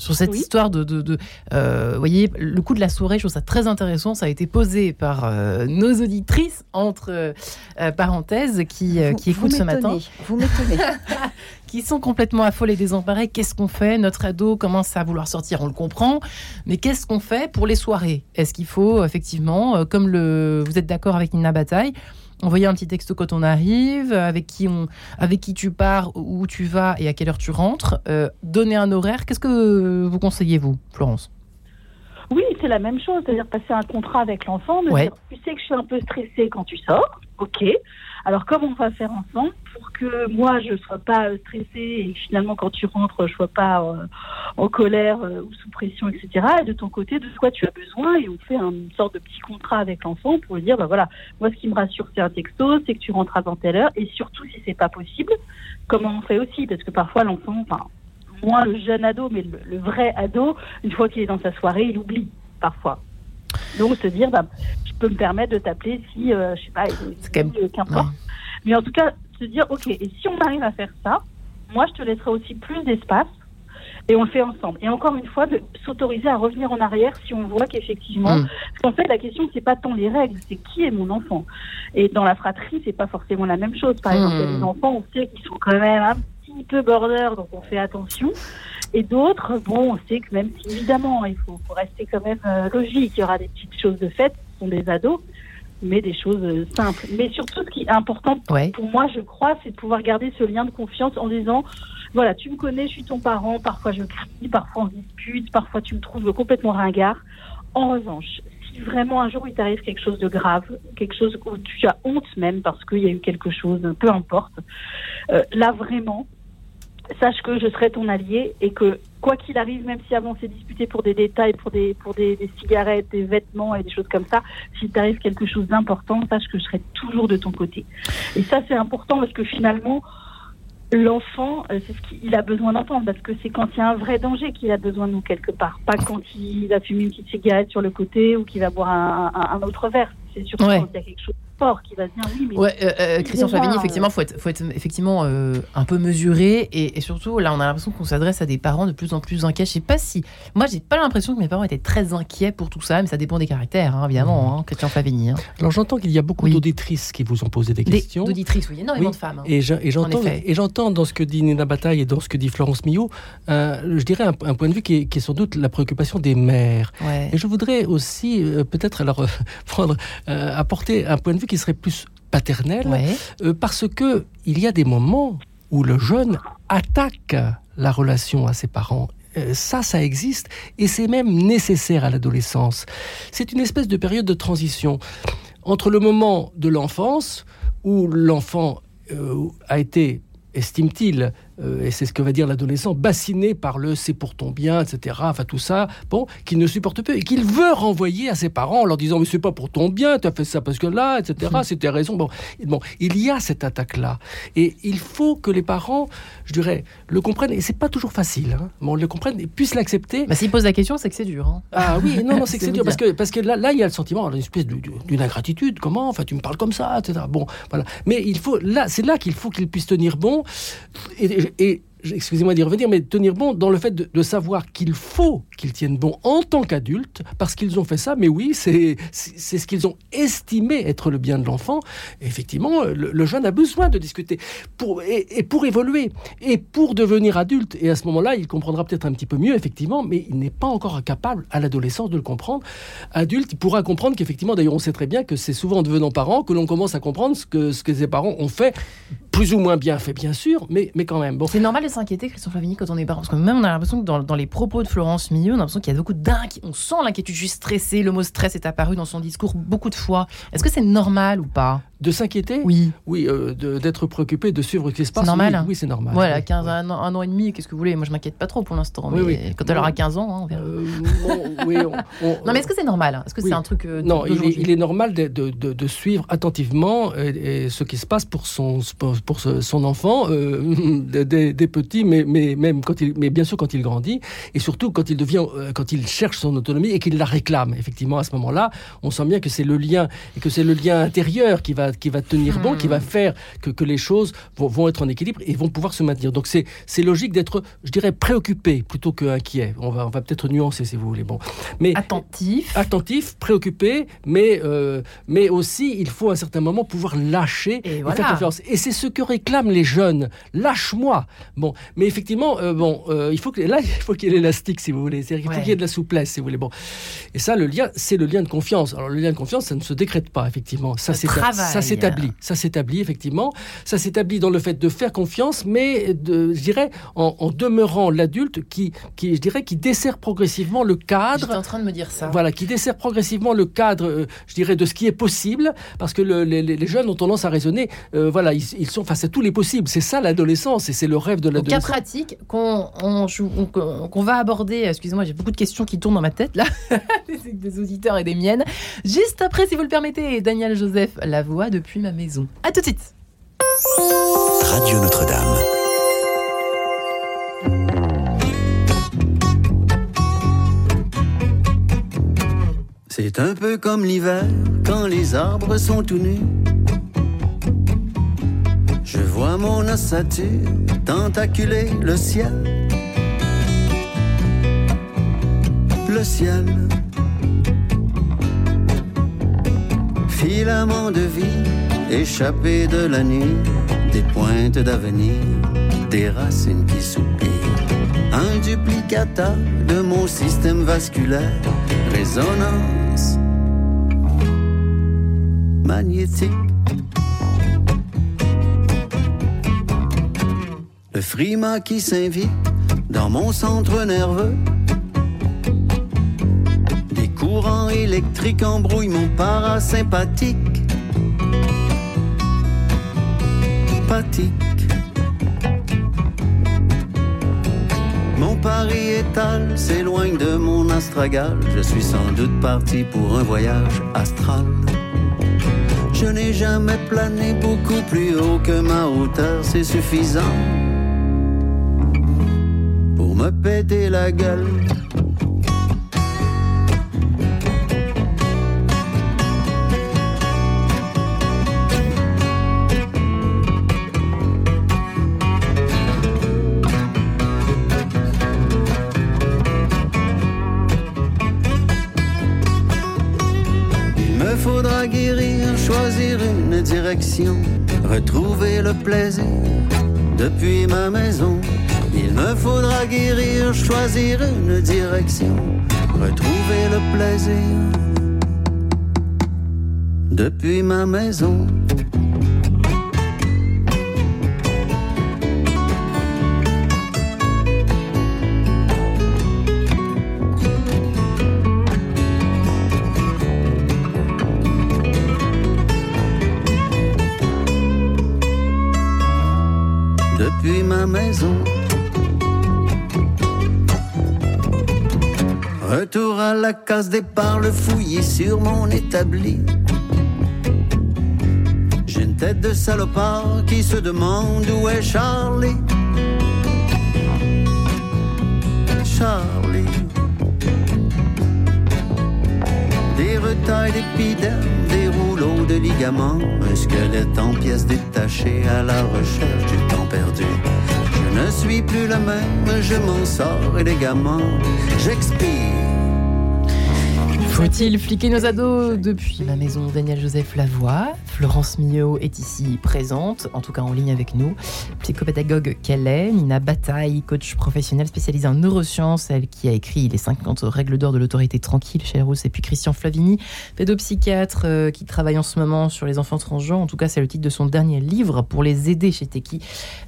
sur cette histoire de, de, euh, voyez, le coup de la soirée, je trouve ça très intéressant. Ça a été posé par euh, nos auditrices, entre euh, parenthèses, qui, qui écoutent ce matin. Vous m'étonnez. qui sont complètement affolés, désemparés. Qu'est-ce qu'on fait? Notre ado commence à vouloir sortir, on le comprend. Mais qu'est-ce qu'on fait pour les soirées? Est-ce qu'il faut, effectivement, comme le, vous êtes d'accord avec Nina Bataille, envoyer un petit texto quand on arrive, avec qui, on, avec qui tu pars, où tu vas et à quelle heure tu rentres, euh, donner un horaire. Qu'est-ce que vous conseillez, vous, Florence? Oui, c'est la même chose, c'est-à-dire passer un contrat avec l'enfant, tu sais que je suis un peu stressée quand tu sors, ok, alors, comment on va faire ensemble pour que moi, je ne sois pas stressée et finalement, quand tu rentres, je ne sois pas euh, en colère euh, ou sous pression, etc. Et de ton côté, de quoi tu as besoin Et on fait une sorte de petit contrat avec l'enfant pour lui dire, bah voilà, moi, ce qui me rassure, c'est un texto, c'est que tu rentres avant telle heure. Et surtout, si c'est pas possible, comment on fait aussi? Parce que parfois, l'enfant, enfin, moins le jeune ado, mais le vrai ado, une fois qu'il est dans sa soirée, il oublie parfois. Donc se dire, bah, peux me permettre de t'appeler si, euh, je sais pas, euh, qu'importe. Mais en tout cas, se dire, ok, et si on arrive à faire ça, moi je te laisserai aussi plus d'espace et on le fait ensemble. Et encore une fois, de s'autoriser à revenir en arrière si on voit qu'effectivement, mm. parce qu'en fait, la question c'est pas tant les règles, c'est qui est mon enfant. Et dans la fratrie, c'est pas forcément la même chose. Par exemple, les enfants, on sait qu'ils sont quand même un petit peu border, donc on fait attention. Et d'autres, bon, on sait que même si évidemment, il faut, rester quand même euh, logique, il y aura des petites choses de fait, sont des ados, mais des choses euh, simples. Mais surtout, ce qui est important pour moi, je crois, c'est de pouvoir garder ce lien de confiance en disant, voilà, tu me connais, je suis ton parent, parfois je crie, parfois on dispute, parfois tu me trouves complètement ringard. En revanche, si vraiment un jour il t'arrive quelque chose de grave, quelque chose où tu as honte même parce qu'il y a eu quelque chose, peu importe, euh, là vraiment, sache que je serai ton allié et que quoi qu'il arrive, même si avant c'est disputé pour des détails, pour des pour des, cigarettes, des vêtements et des choses comme ça, s'il t'arrive quelque chose d'important, sache que je serai toujours de ton côté. Et ça c'est important parce que finalement l'enfant, euh, c'est ce qu'il a besoin d'entendre parce que c'est quand il y a un vrai danger qu'il a besoin de nous quelque part, pas quand il va fumer une petite cigarette sur le côté ou qu'il va boire un, un, autre verre. C'est surtout quand il y a quelque chose qui va dire oui. Mais ouais, euh, euh, Christian Favigny, effectivement, faut être, faut être effectivement euh, un peu mesuré et, surtout là, on a l'impression qu'on s'adresse à des parents de plus en plus inquiets. Je sais pas si, moi, j'ai pas l'impression que mes parents étaient très inquiets pour tout ça, mais ça dépend des caractères, hein, évidemment, mmh. hein, Christian Favigny. Hein. Alors j'entends qu'il y a beaucoup d'auditrices qui vous ont posé des questions. D'auditrices, oui, énormément de femmes. Et j'entends, et j'entends dans ce que dit Nina Bataille et dans ce que dit Florence Millot, je dirais un, point de vue qui est, sans doute la préoccupation des mères. Et je voudrais aussi peut-être alors prendre apporter un point de vue qui serait plus paternelle, euh, parce que il y a des moments où le jeune attaque la relation à ses parents. Euh, ça, ça existe et c'est même nécessaire à l'adolescence. C'est une espèce de période de transition entre le moment de l'enfance où l'enfant euh, a été, estime-t-il, euh, et c'est ce que va dire l'adolescent, bassiné par le c'est pour ton bien, etc. Enfin tout ça, bon, qu'il ne supporte plus et qu'il veut renvoyer à ses parents en leur disant mais c'est pas pour ton bien, tu as fait ça parce que là, etc. Hmm. C'était raison. Bon, bon, il y a cette attaque là et il faut que les parents, je dirais, le comprennent et c'est pas toujours facile. Hein, bon, le comprennent et puissent l'accepter. Bah, S'ils posent la question, c'est que c'est dur. Hein. Ah oui, non, non, c'est que c'est dur parce que parce que là, là, il y a le sentiment d'une espèce d'une ingratitude. Comment Enfin, tu me parles comme ça, etc. Bon, voilà. Mais il faut là, c'est là qu'il faut qu'ils puissent tenir bon et, et excusez-moi d'y revenir, mais tenir bon dans le fait de, savoir qu'il faut qu'ils tiennent bon en tant qu'adultes, parce qu'ils ont fait ça, mais oui, c'est ce qu'ils ont estimé être le bien de l'enfant. Effectivement, le, jeune a besoin de discuter pour, et, pour évoluer, et pour devenir adulte. Et à ce moment-là, il comprendra peut-être un petit peu mieux, effectivement, mais il n'est pas encore capable à l'adolescence de le comprendre. Adulte, il pourra comprendre qu'effectivement, d'ailleurs, on sait très bien que c'est souvent en devenant parent que l'on commence à comprendre ce que, ce que ses parents ont fait, plus ou moins bien fait, bien sûr, mais, mais quand même. Bon. C'est normal s'inquiéter, Christophe Flavigny, quand on est parent Parce que même on a l'impression que dans, les propos de Florence Millot, on a l'impression qu'il y a beaucoup d'inquiétude. On sent l'inquiétude juste stressée. Le mot stress est apparu dans son discours beaucoup de fois. Est-ce que c'est normal ou pas? De s'inquiéter? Oui. Oui, euh, d'être préoccupé, de suivre ce qui se passe. C'est normal. Oui, c'est normal. Voilà, 15, un, an, et demi, qu'est-ce que vous voulez? Moi, je m'inquiète pas trop pour l'instant. Oui, Quand elle aura 15 ans, hein, on verra. Euh, oui, non, mais est-ce que c'est normal? Est-ce que c'est un truc. Euh, non, il est, normal de, de, de, suivre attentivement ce qui se passe pour son, pour son enfant, des, des, petits, mais, mais, même quand il, mais bien sûr quand il grandit, et surtout quand il devient, quand il cherche son autonomie et qu'il la réclame. Effectivement, à ce moment-là, on sent bien que c'est le lien, et que c'est le lien intérieur qui va qui va tenir bon, qui va hmm. faire que, que les choses vont, vont, être en équilibre et vont pouvoir se maintenir. Donc c'est c'est logique d'être, je dirais, préoccupé plutôt que inquiet. On va on va peut-être nuancer si vous voulez. Bon, mais attentif, attentif, préoccupé, mais euh, mais aussi il faut à un certain moment pouvoir lâcher et, faire confiance. Et c'est ce que réclament les jeunes. Lâche-moi. Bon, mais effectivement, euh, bon, euh, il faut que là il faut qu'il y ait l'élastique si vous voulez. Il faut qu'il y ait de la souplesse si vous voulez. Bon, et ça le lien, c'est le lien de confiance. Alors le lien de confiance, ça ne se décrète pas effectivement. Ça s'établit. Ça s'établit, effectivement. Ça s'établit dans le fait de faire confiance, mais de, je dirais, en, demeurant l'adulte qui, qui, je dirais, qui dessert progressivement le cadre. En train de me dire ça. Voilà, qui dessert progressivement le cadre, euh, je dirais, de ce qui est possible, parce que les, jeunes ont tendance à raisonner, voilà, ils, sont face à tous les possibles. C'est ça l'adolescence, et c'est le rêve de l'adolescence. Cas pratique qu'on qu'on va aborder, excusez-moi, j'ai beaucoup de questions qui tournent dans ma tête, là, des auditeurs et des miennes. Juste après, si vous le permettez, Daniel Joseph la voix depuis ma maison. À tout de suite. Radio Notre-Dame. C'est un peu comme l'hiver quand les arbres sont tout nus. Je vois mon ossature tentaculer le ciel. Le ciel. Filament de vie échappé de la nuit, des pointes d'avenir, des racines qui soupirent. Un duplicata de mon système vasculaire, résonance magnétique. Le frima qui s'invite dans mon centre nerveux. Des courants électriques embrouillent mon parasympathique. Mon pari étal s'éloigne de mon astragal. Je suis sans doute parti pour un voyage astral. Je n'ai jamais plané beaucoup plus haut que ma hauteur, c'est suffisant me péter la gueule. Il me faudra guérir, choisir une direction, retrouver le plaisir depuis ma maison. Il me faudra guérir, choisir une direction, retrouver le plaisir depuis ma maison. La case départ, le fouillis sur mon établi. J'ai une tête de salopard qui se demande où est Charlie. Charlie. Des retailles d'épiderme, des rouleaux de ligaments, un squelette en pièces détachées à la recherche du temps perdu? Je ne suis plus la même, je m'en sors élégamment, j'expire. Faut-il fliquer nos ados depuis ma maison Daniel Joseph Lavoie. Florence Millot est ici présente, en tout cas en ligne avec nous. Psychopédagogue qu'elle est, Nina Bataille, coach professionnel spécialisé en neurosciences, elle qui a écrit Les 50 règles d'or de l'autorité tranquille chez et puis Christian Flavini, pédopsychiatre euh, qui travaille en ce moment sur les enfants transgenres. En tout cas, c'est le titre de son dernier livre pour les aider chez Teki.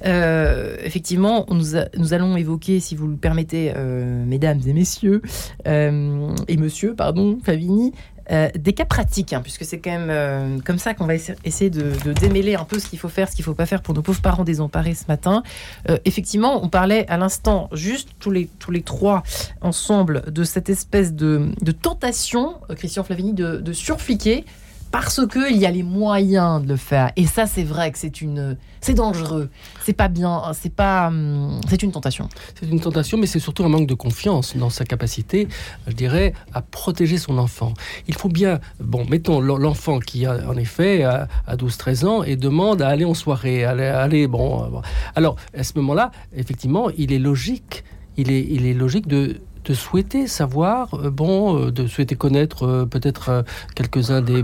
Euh, effectivement, nous, nous, allons évoquer, si vous le permettez, euh, mesdames et messieurs, et monsieur, pardon, Favini, euh, des cas pratiques, hein, puisque c'est quand même euh, comme ça qu'on va essayer de, démêler un peu ce qu'il faut faire, ce qu'il ne faut pas faire pour nos pauvres parents désemparés ce matin. Euh, effectivement, on parlait à l'instant, juste tous les, trois ensemble, de cette espèce de, de tentation, euh, Christian Flavini, de, de surfliquer parce qu'il y a les moyens de le faire. Et ça, c'est vrai que c'est une, c'est dangereux. C'est pas bien. C'est pas, hum, c'est une tentation. C'est une tentation, mais c'est surtout un manque de confiance dans sa capacité, je dirais, à protéger son enfant. Il faut bien, bon, mettons l'enfant qui a en effet à, 12-13 ans et demande à aller en soirée, aller, aller bon, bon. Alors à ce moment-là, effectivement, il est logique. Il est, il est logique de de souhaiter savoir, euh, bon, euh, de souhaiter connaître euh, peut-être quelques-uns des,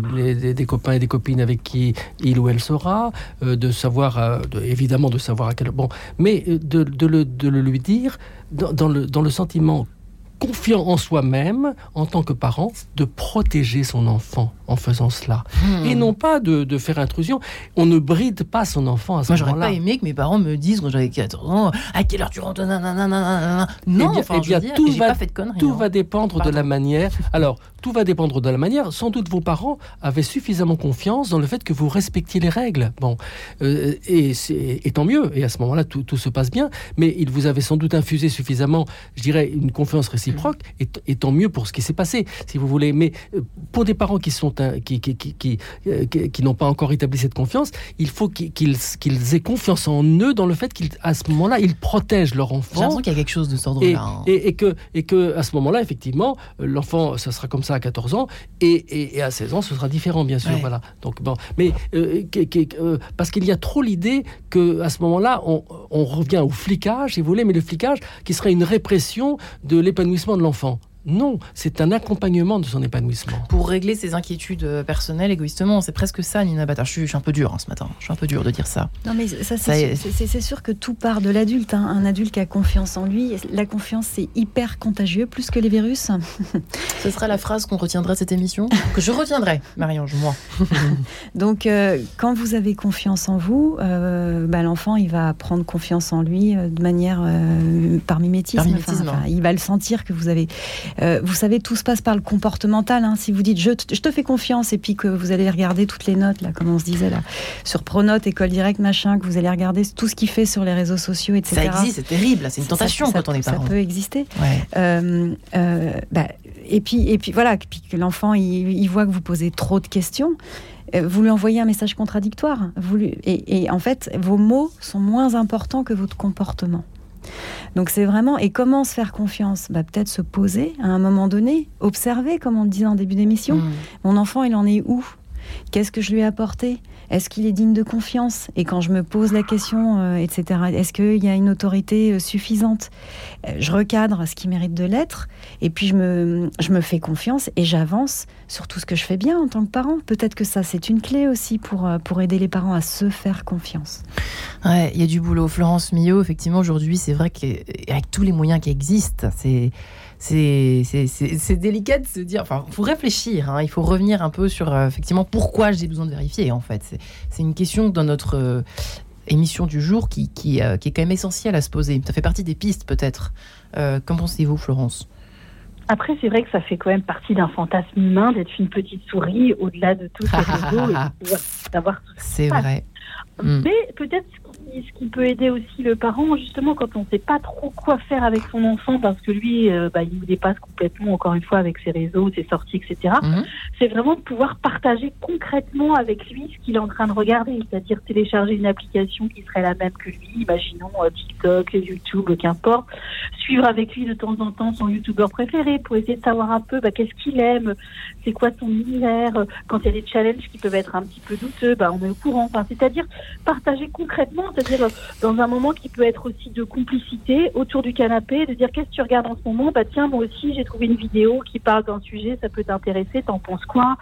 des, copains et des copines avec qui il ou elle sera, de savoir, de, évidemment de savoir à quel... Bon, mais de, de, le, de le lui dire dans, dans, le, dans le sentiment confiant en soi-même, en tant que parent, de protéger son enfant en faisant cela. Hmm. Et non pas de, de, faire intrusion. On ne bride pas son enfant à ce moment-là. Moi, j'aurais pas aimé que mes parents me disent quand j'avais 14 ans, à quelle heure tu rentres Non, bien, enfin, eh bien, dire, tout, va, pas fait de conneries, tout hein. va dépendre Pardon. de la manière. Alors, tout va dépendre de la manière. Sans doute vos parents avaient suffisamment confiance dans le fait que vous respectiez les règles. Bon, euh, et, et, tant mieux. Et à ce moment-là, tout, tout, se passe bien. Mais ils vous avaient sans doute infusé suffisamment, je dirais, une confiance réciproque. Et, et tant mieux pour ce qui s'est passé, si vous voulez. Mais euh, pour des parents qui sont un, qui, qui, qui, qui, euh, qui n'ont pas encore établi cette confiance, il faut qu'ils qu'ils aient confiance en eux dans le fait qu'à ce moment-là, ils protègent leur enfant. J'ai l'impression qu'il y a quelque chose de ce ordre-là. Hein. Et, et, que, et que à ce moment-là, effectivement, l'enfant, ça sera comme ça à 14 ans, et, et, à 16 ans, ce sera différent, bien sûr. Ouais. Voilà. Donc, bon, mais euh, euh, parce qu'il y a trop l'idée que à ce moment-là, on, on, revient au flicage, si vous voulez, mais le flicage qui serait une répression de l'épanouissement de l'enfant. Non, c'est un accompagnement de son épanouissement. Pour régler ses inquiétudes euh, personnelles égoïstement, c'est presque ça, Nina Bata. Je suis, je suis, un peu dur hein, ce matin. Je suis un peu dur de dire ça. Non, mais ça, c'est sûr, sûr, que tout part de l'adulte. Hein. Un adulte qui a confiance en lui. La confiance, c'est hyper contagieux, plus que les virus. Ce sera la phrase qu'on retiendra de cette émission, que je retiendrai, Marie-Ange, moi. Donc, euh, quand vous avez confiance en vous, euh, bah, l'enfant, il va prendre confiance en lui euh, de manière euh, par mimétisme. Par mimétisme. Enfin, il va le sentir que vous avez euh, vous savez, tout se passe par le comportemental. Hein. Si vous dites je, je, te fais confiance et puis que vous allez regarder toutes les notes, là, comme on se disait là, sur Pronote, École Directe, machin, que vous allez regarder tout ce qu'il fait sur les réseaux sociaux, etc. Ça existe, c'est terrible, c'est une tentation ça, quand on est parent. Ça peut exister. Ouais. Euh, euh, bah, et puis, et puis voilà, puis que l'enfant il, il, voit que vous posez trop de questions. Vous lui envoyez un message contradictoire. Vous lui, et, et en fait, vos mots sont moins importants que votre comportement. Donc c'est vraiment et comment se faire confiance? Bah, Peut-être se poser à un moment donné, observer comme on le disait en début d'émission. Mmh. Mon enfant, il en est où? Qu'est-ce que je lui ai apporté? Est-ce qu'il est digne de confiance? Et quand je me pose la question, euh, etc., est-ce qu'il y a une autorité euh, suffisante? Je recadre ce qui mérite de l'être, et puis je me, je me fais confiance et j'avance sur tout ce que je fais bien en tant que parent. Peut-être que ça, c'est une clé aussi pour, pour aider les parents à se faire confiance. Il y a du boulot. Florence Millot, effectivement, aujourd'hui, c'est vrai qu'avec tous les moyens qui existent, c'est c'est délicat de se dire. Enfin, il faut réfléchir. Hein. il faut revenir un peu sur euh, effectivement pourquoi j'ai besoin de vérifier. En fait, c'est une question dans notre euh, émission du jour qui, qui, euh, qui, est quand même essentielle à se poser. Ça fait partie des pistes peut-être. Qu'en pensez-vous, Florence? Après, c'est vrai que ça fait quand même partie d'un fantasme humain d'être une petite souris au-delà de tout ces réseaux et d'avoir tout C'est vrai. Mm. Mais peut-être ce qui peut aider aussi le parent, justement, quand on ne sait pas trop quoi faire avec son enfant, parce que lui, euh, bah, il nous dépasse complètement, encore une fois, avec ses réseaux, ses sorties, etc., mm-hmm. c'est vraiment de pouvoir partager concrètement avec lui ce qu'il est en train de regarder, c'est-à-dire télécharger une application qui serait la même que lui, imaginons euh, TikTok, YouTube, qu'importe, suivre avec lui de temps en temps son YouTuber préféré pour essayer de savoir un peu bah, qu'est-ce qu'il aime, c'est quoi son univers, quand il y a des challenges qui peuvent être un petit peu douteux, bah, on est au courant, enfin, c'est-à-dire partager concrètement, c'est-à-dire dans un moment qui peut être aussi de complicité autour du canapé, de dire qu'est-ce que tu regardes en ce moment? Bah tiens, moi aussi j'ai trouvé une vidéo qui parle d'un sujet, ça peut t'intéresser, t'en penses quoi?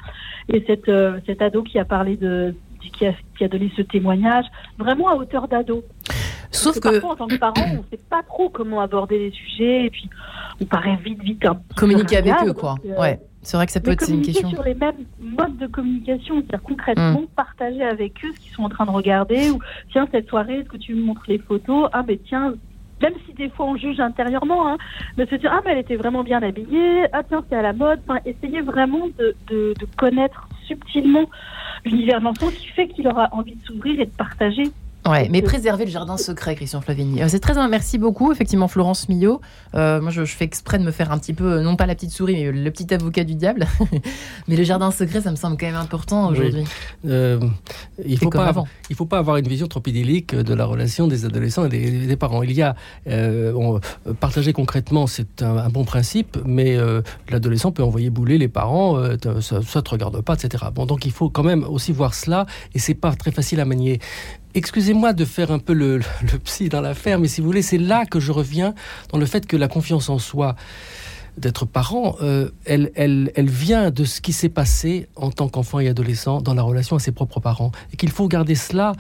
Et cette, euh, cet ado qui a parlé de, qui a, qui a donné ce témoignage, vraiment à hauteur d'ado. Sauf que, parfois, en tant que parent, on ne sait pas trop comment aborder les sujets et puis on paraît vite, vite un communiquer avec eux, quoi. Euh, ouais. C'est vrai que ça peut être une question. sur les mêmes modes de communication, c'est-à-dire concrètement mm. partager avec eux ce qu'ils sont en train de regarder ou tiens cette soirée est-ce que tu me montres les photos? Ah mais tiens même si des fois on juge intérieurement, hein, mais se dire ah mais elle était vraiment bien habillée, ah tiens c'est à la mode, enfin, essayer vraiment de, de, de connaître subtilement l'univers de l'enfant qui fait qu'il aura envie de s'ouvrir et de partager Ouais, mais préserver le jardin secret, Christian Flavigny. Euh, c'est très merci beaucoup, effectivement, Florence Millot. Euh, moi, je, fais exprès de me faire un petit peu, non pas la petite souris, mais le petit avocat du diable. mais le jardin secret, ça me semble quand même important aujourd'hui. Euh, il faut pas, il faut pas avoir une vision trop idyllique de la relation des adolescents et des, parents. Il y a partager concrètement, c'est un, bon principe, mais l'adolescent peut envoyer bouler les parents, ça, ça te regarde pas, etc. Bon, donc il faut quand même aussi voir cela, et c'est pas très facile à manier. Excusez-moi de faire un peu le, psy dans l'affaire, mais si vous voulez, c'est là que je reviens dans le fait que la confiance en soi d'être parent, euh, elle, elle, elle, vient de ce qui s'est passé en tant qu'enfant et adolescent dans la relation à ses propres parents. Et qu'il faut garder cela,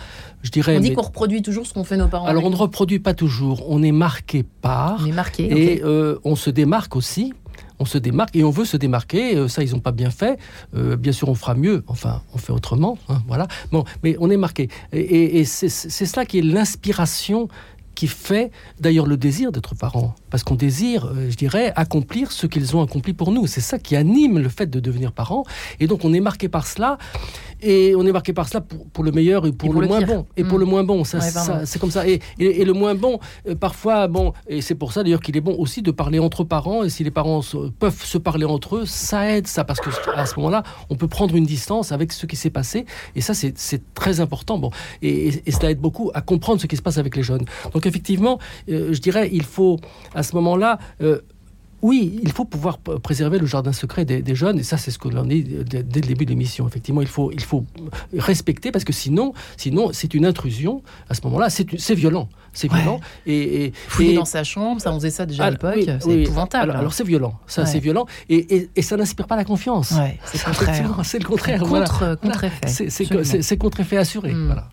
je dirais... On dit qu'on reproduit toujours ce qu'on fait nos parents. Alors on ne reproduit pas toujours, on est marqué par... On est marqué, Et euh, on se démarque aussi on se démarque et on veut se démarquer. Euh, ça, ils n'ont pas bien fait. Euh, bien sûr, on fera mieux. Enfin, on fait autrement. Hein, voilà. Bon, mais on est marqué. Et, c'est cela qui est l'inspiration qui fait d'ailleurs le désir d'être parent. Parce qu'on désire, euh, je dirais, accomplir ce qu'ils ont accompli pour nous. C'est ça qui anime le fait de devenir parent. Et donc on est marqué par cela. Et on est marqué par cela pour, le meilleur et pour, le, moins bon. Et pour le mm. moins bon, ça, c'est comme ça. Et, et, le moins bon, euh, parfois, bon, et c'est pour ça d'ailleurs qu'il est bon aussi de parler entre parents. Et si les parents peuvent se parler entre eux, ça aide ça, parce que à ce moment-là, on peut prendre une distance avec ce qui s'est passé. Et ça, c'est très important. Bon, et, cela aide beaucoup à comprendre ce qui se passe avec les jeunes. Donc effectivement, euh, je dirais, il faut à ce moment-là. Euh, oui, il faut pouvoir préserver le jardin secret des, jeunes, et ça, c'est ce que l'on dit dès, le début de l'émission. Effectivement, il faut, il faut respecter, parce que sinon, sinon c'est une intrusion. À ce moment-là, c'est violent. C'est violent. Et, et, dans sa chambre, ça, on faisait ça déjà à l'époque. c'est épouvantable. Alors, c'est violent. Ça, c'est violent. Et, ça n'inspire pas la confiance. c'est C'est le contraire. Contre, contre-effet. C'est contre-effet assuré. Hmm. Voilà.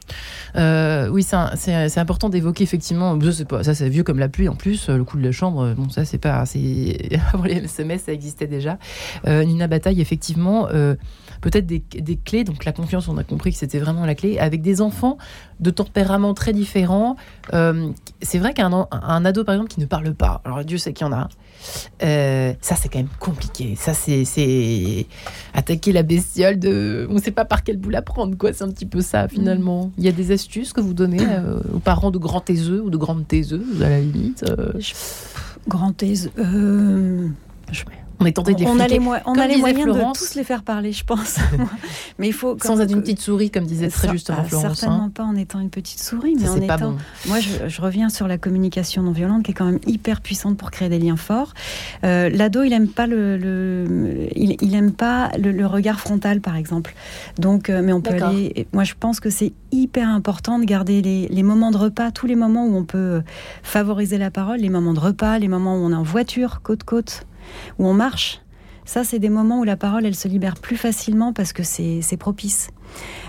Euh, oui, c'est important d'évoquer effectivement. Pas, ça, c'est vieux comme la pluie en plus. Le coup de la chambre, bon, ça, c'est pas. Avant les SMS, ça existait déjà. Euh, Nina Bataille, effectivement. Euh, peut-être des, clés. Donc la confiance, on a compris que c'était vraiment la clé. Avec des enfants de tempéraments très différents. Euh, c'est vrai qu'un un ado, par exemple, qui ne parle pas, alors Dieu sait qu'il y en a, euh, ça c'est quand même compliqué. Ça c'est attaquer la bestiole de... On ne sait pas par quel bout la prendre, quoi. C'est un petit peu ça, finalement. Mm. Il y a des astuces que vous donnez euh, aux parents de grands taiseux ou de grandes taiseuses, à la limite Grand taiseux... On est tenté de les on a les, on a les moyens Florence. de tous les faire parler, je pense. mais il faut Sans être une petite souris, comme disait très justement ah, Florence. Certainement hein. pas en étant une petite souris, mais Ça, en étant. bon. Moi, je, je reviens sur la communication non violente, qui est quand même hyper puissante pour créer des liens forts. Euh, L'ado, il aime pas le, le- il, il aime pas le, le regard frontal, par exemple. Donc, euh, mais on peut aller. Moi, je pense que c'est hyper important de garder les, les moments de repas, tous les moments où on peut favoriser la parole, les moments de repas, les moments où on est en voiture, côte côte, où on marche. Ça, c'est des moments où la parole, elle se libère plus facilement parce que c'est propice.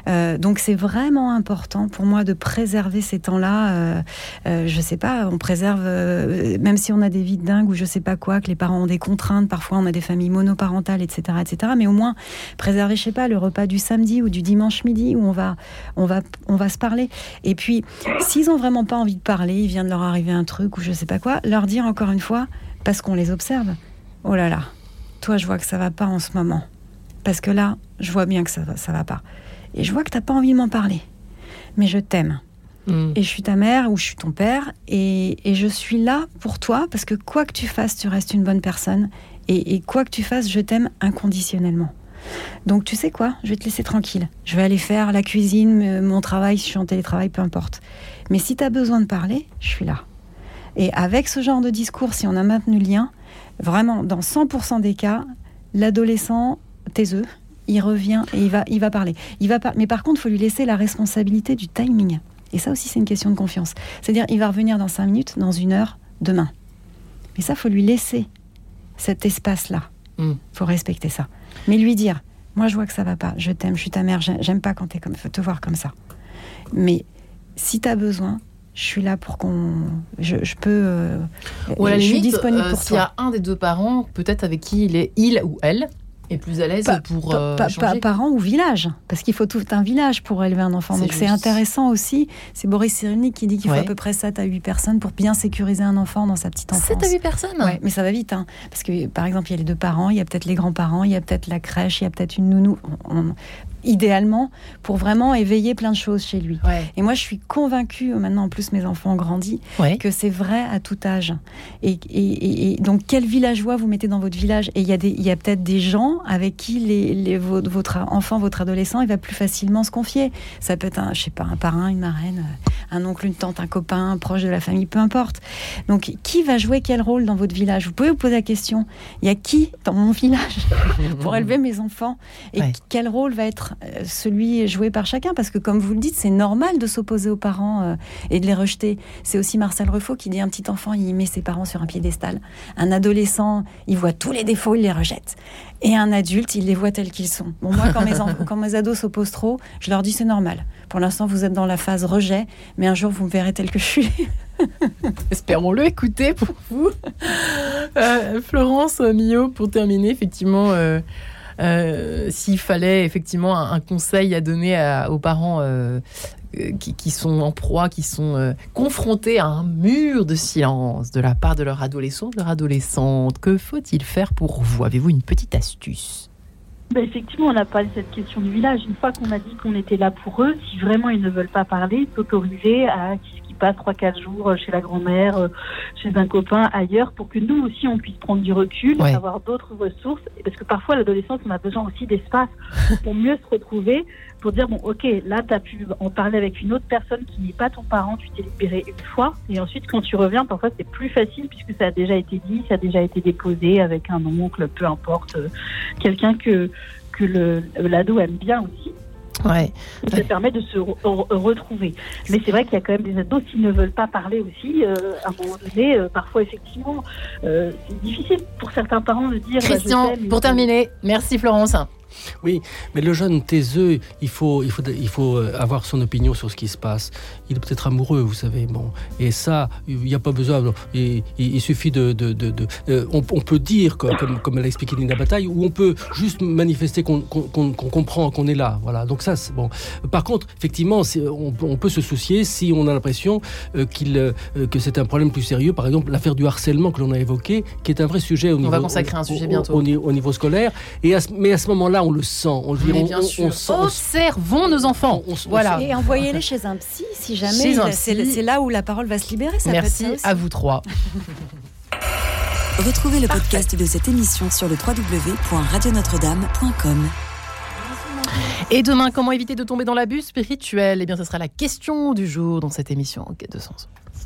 Euh, donc c'est vraiment important pour moi de préserver ces temps-là. Euh, euh, je sais pas, on préserve, euh, même si on a des vies de dingue ou je sais pas quoi, que les parents ont des contraintes, parfois on a des familles monoparentales, etc., etc. Mais au moins préserver, je sais pas, le repas du samedi ou du dimanche midi où on va, on va, on va se parler. Et puis, s'ils ont vraiment pas envie de parler, il vient de leur arriver un truc ou je sais pas quoi, leur dire encore une fois, parce qu'on les observe. Oh là là, toi, je vois que ça va pas en ce moment. Parce que là, je vois bien que ça va, ça va pas. Et je vois que t'as pas envie de m'en parler. Mais je t'aime. Mm. Et je suis ta mère ou je suis ton père. Et, et je suis là pour toi parce que quoi que tu fasses, tu restes une bonne personne. Et, et quoi que tu fasses, je t'aime inconditionnellement. Donc tu sais quoi? Je vais te laisser tranquille. Je vais aller faire la cuisine, mon travail, si je suis en télétravail, peu importe. Mais si tu as besoin de parler, je suis là. Et avec ce genre de discours, si on a maintenu le lien, vraiment, dans 100% des cas, l'adolescent taiseux, il revient et il va, il va parler. Il va par- Mais par contre, il faut lui laisser la responsabilité du timing. Et ça aussi, c'est une question de confiance. C'est-à-dire, il va revenir dans 5 minutes, dans une heure, demain. Mais ça, faut lui laisser cet espace-là. Mm. faut respecter ça. Mais lui dire, moi, je vois que ça va pas, je t'aime, je suis ta mère, j'ai- j'aime pas quand t'es comme, te voir comme ça. Mais si tu as besoin, je suis là pour qu'on. Je, je peux. euh, Ou à la je suis disponible euh, pour s'il y a un des deux parents, peut-être avec qui il est, il ou elle, est plus à l'aise pour Pa- euh, pa- échanger. pa- parents ou village, parce qu'il faut tout un village pour élever un enfant. Donc c'est intéressant aussi. C'est Boris Cyrulnik qui dit qu'il faut à peu près 7 à 8 personnes pour bien sécuriser un enfant dans sa petite enfance. 7 à 8 personnes? Ouais, mais ça va vite, hein. parce que par exemple, il y a les deux parents, il y a peut-être les grands-parents, il y a peut-être la crèche, il y a peut-être une nounou. On- on- idéalement, pour vraiment éveiller plein de choses chez lui. Ouais. Et moi, je suis convaincue, maintenant en plus mes enfants ont grandi, Ouais. que c'est vrai à tout âge. Et, et- et- et donc, quel villageois vous mettez dans votre village? Et il y a, des- il y a peut-être des gens avec qui les, les- votre, enfant, votre adolescent, il va plus facilement se confier. Ça peut être, un, je sais pas, un parrain, une marraine, euh, un oncle, une tante, un copain, un proche de la famille, peu importe. Donc, qui va jouer quel rôle dans votre village? Vous pouvez vous poser la question. Il y a qui dans mon village pour élever mes enfants? Et Ouais. quel rôle va être euh, celui joué par chacun Parce que, comme vous le dites, c'est normal de s'opposer aux parents euh, et de les rejeter. C'est aussi Marcel Refaux qui dit un petit enfant, il met ses parents sur un piédestal. Un adolescent, il voit tous les défauts, il les rejette. Et un adulte, il les voit tels qu'ils sont. Bon, moi, quand mes, quand mes ados s'opposent trop, je leur dis c'est normal. Pour l'instant, vous êtes dans la phase rejet, mais un jour, vous me verrez tel que je suis. Espérons-le écouter pour vous. Euh, Florence Millot, pour terminer, effectivement, euh, euh, s'il fallait effectivement un, conseil à donner aux parents euh, euh, qui, sont en proie, qui sont confrontés à un mur de silence de la part de leur adolescent, de leur adolescente, que faut-il faire pour vous? Avez-vous une petite astuce? Ben, effectivement, on a parlé de cette question du village. Une fois qu'on a dit qu'on était là pour eux, si vraiment ils ne veulent pas parler, s'autoriser à passent 3-4 jours chez la grand-mère, euh, chez un copain, ailleurs, pour que nous aussi on puisse prendre du recul, Ouais. avoir d'autres ressources. Parce que parfois, l'adolescence, on a besoin aussi d'espace pour mieux se retrouver, pour dire, bon, ok, là, tu as pu en parler avec une autre personne qui n'est pas ton parent, tu t'es libéré une fois. Et ensuite, quand tu reviens, parfois, c'est plus facile puisque ça a déjà été dit, ça a déjà été déposé avec un oncle, peu importe, euh, quelqu'un que que le l'ado aime bien aussi. Ouais. Ça Ouais. permet de se re- re- retrouver. Mais c'est vrai qu'il y a quand même des ados s'ils ne veulent pas parler aussi. euh, à un moment donné, euh, parfois effectivement, euh, c'est difficile pour certains parents de dire. bah, Christian, pour mais- terminer, merci Florence. Oui, mais le jeune taiseux, il faut, il faut, il faut euh, avoir son opinion sur ce qui se passe. Il est peut-être amoureux, vous savez. Bon, et ça, il n'y a pas besoin. Il, il- il suffit de, de, de- de- euh, on, on peut dire, comme, comme, comme l'a expliqué Lina Bataille, ou on peut juste manifester qu'on comprend qu'on est là. Voilà. Donc ça, c'est bon. Par contre, effectivement, c'est- on, peut- on peut se soucier si on a l'impression euh, qu'il, euh, que c'est un problème plus sérieux. Par exemple, l'affaire du harcèlement que l'on a évoqué, qui est un vrai sujet au niveau, va consacrer un sujet bientôt. au, ni- au niveau scolaire. Et à ce- mais à ce moment-là, on le sent. On, Mais on- bien on- sûr, on sent- on- observons nos enfants. on- on- Voilà. Et envoyez-les chez un psy, si jamais. C'est là où la parole va se libérer. Ça peut être Merci ça aussi. à vous trois. Retrouvez le podcast de cette émission sur le www.radionotre-dame.com. Et demain, comment éviter de tomber dans l'abus spirituel? Eh bien, ce sera la question du jour dans cette émission en quête de sens.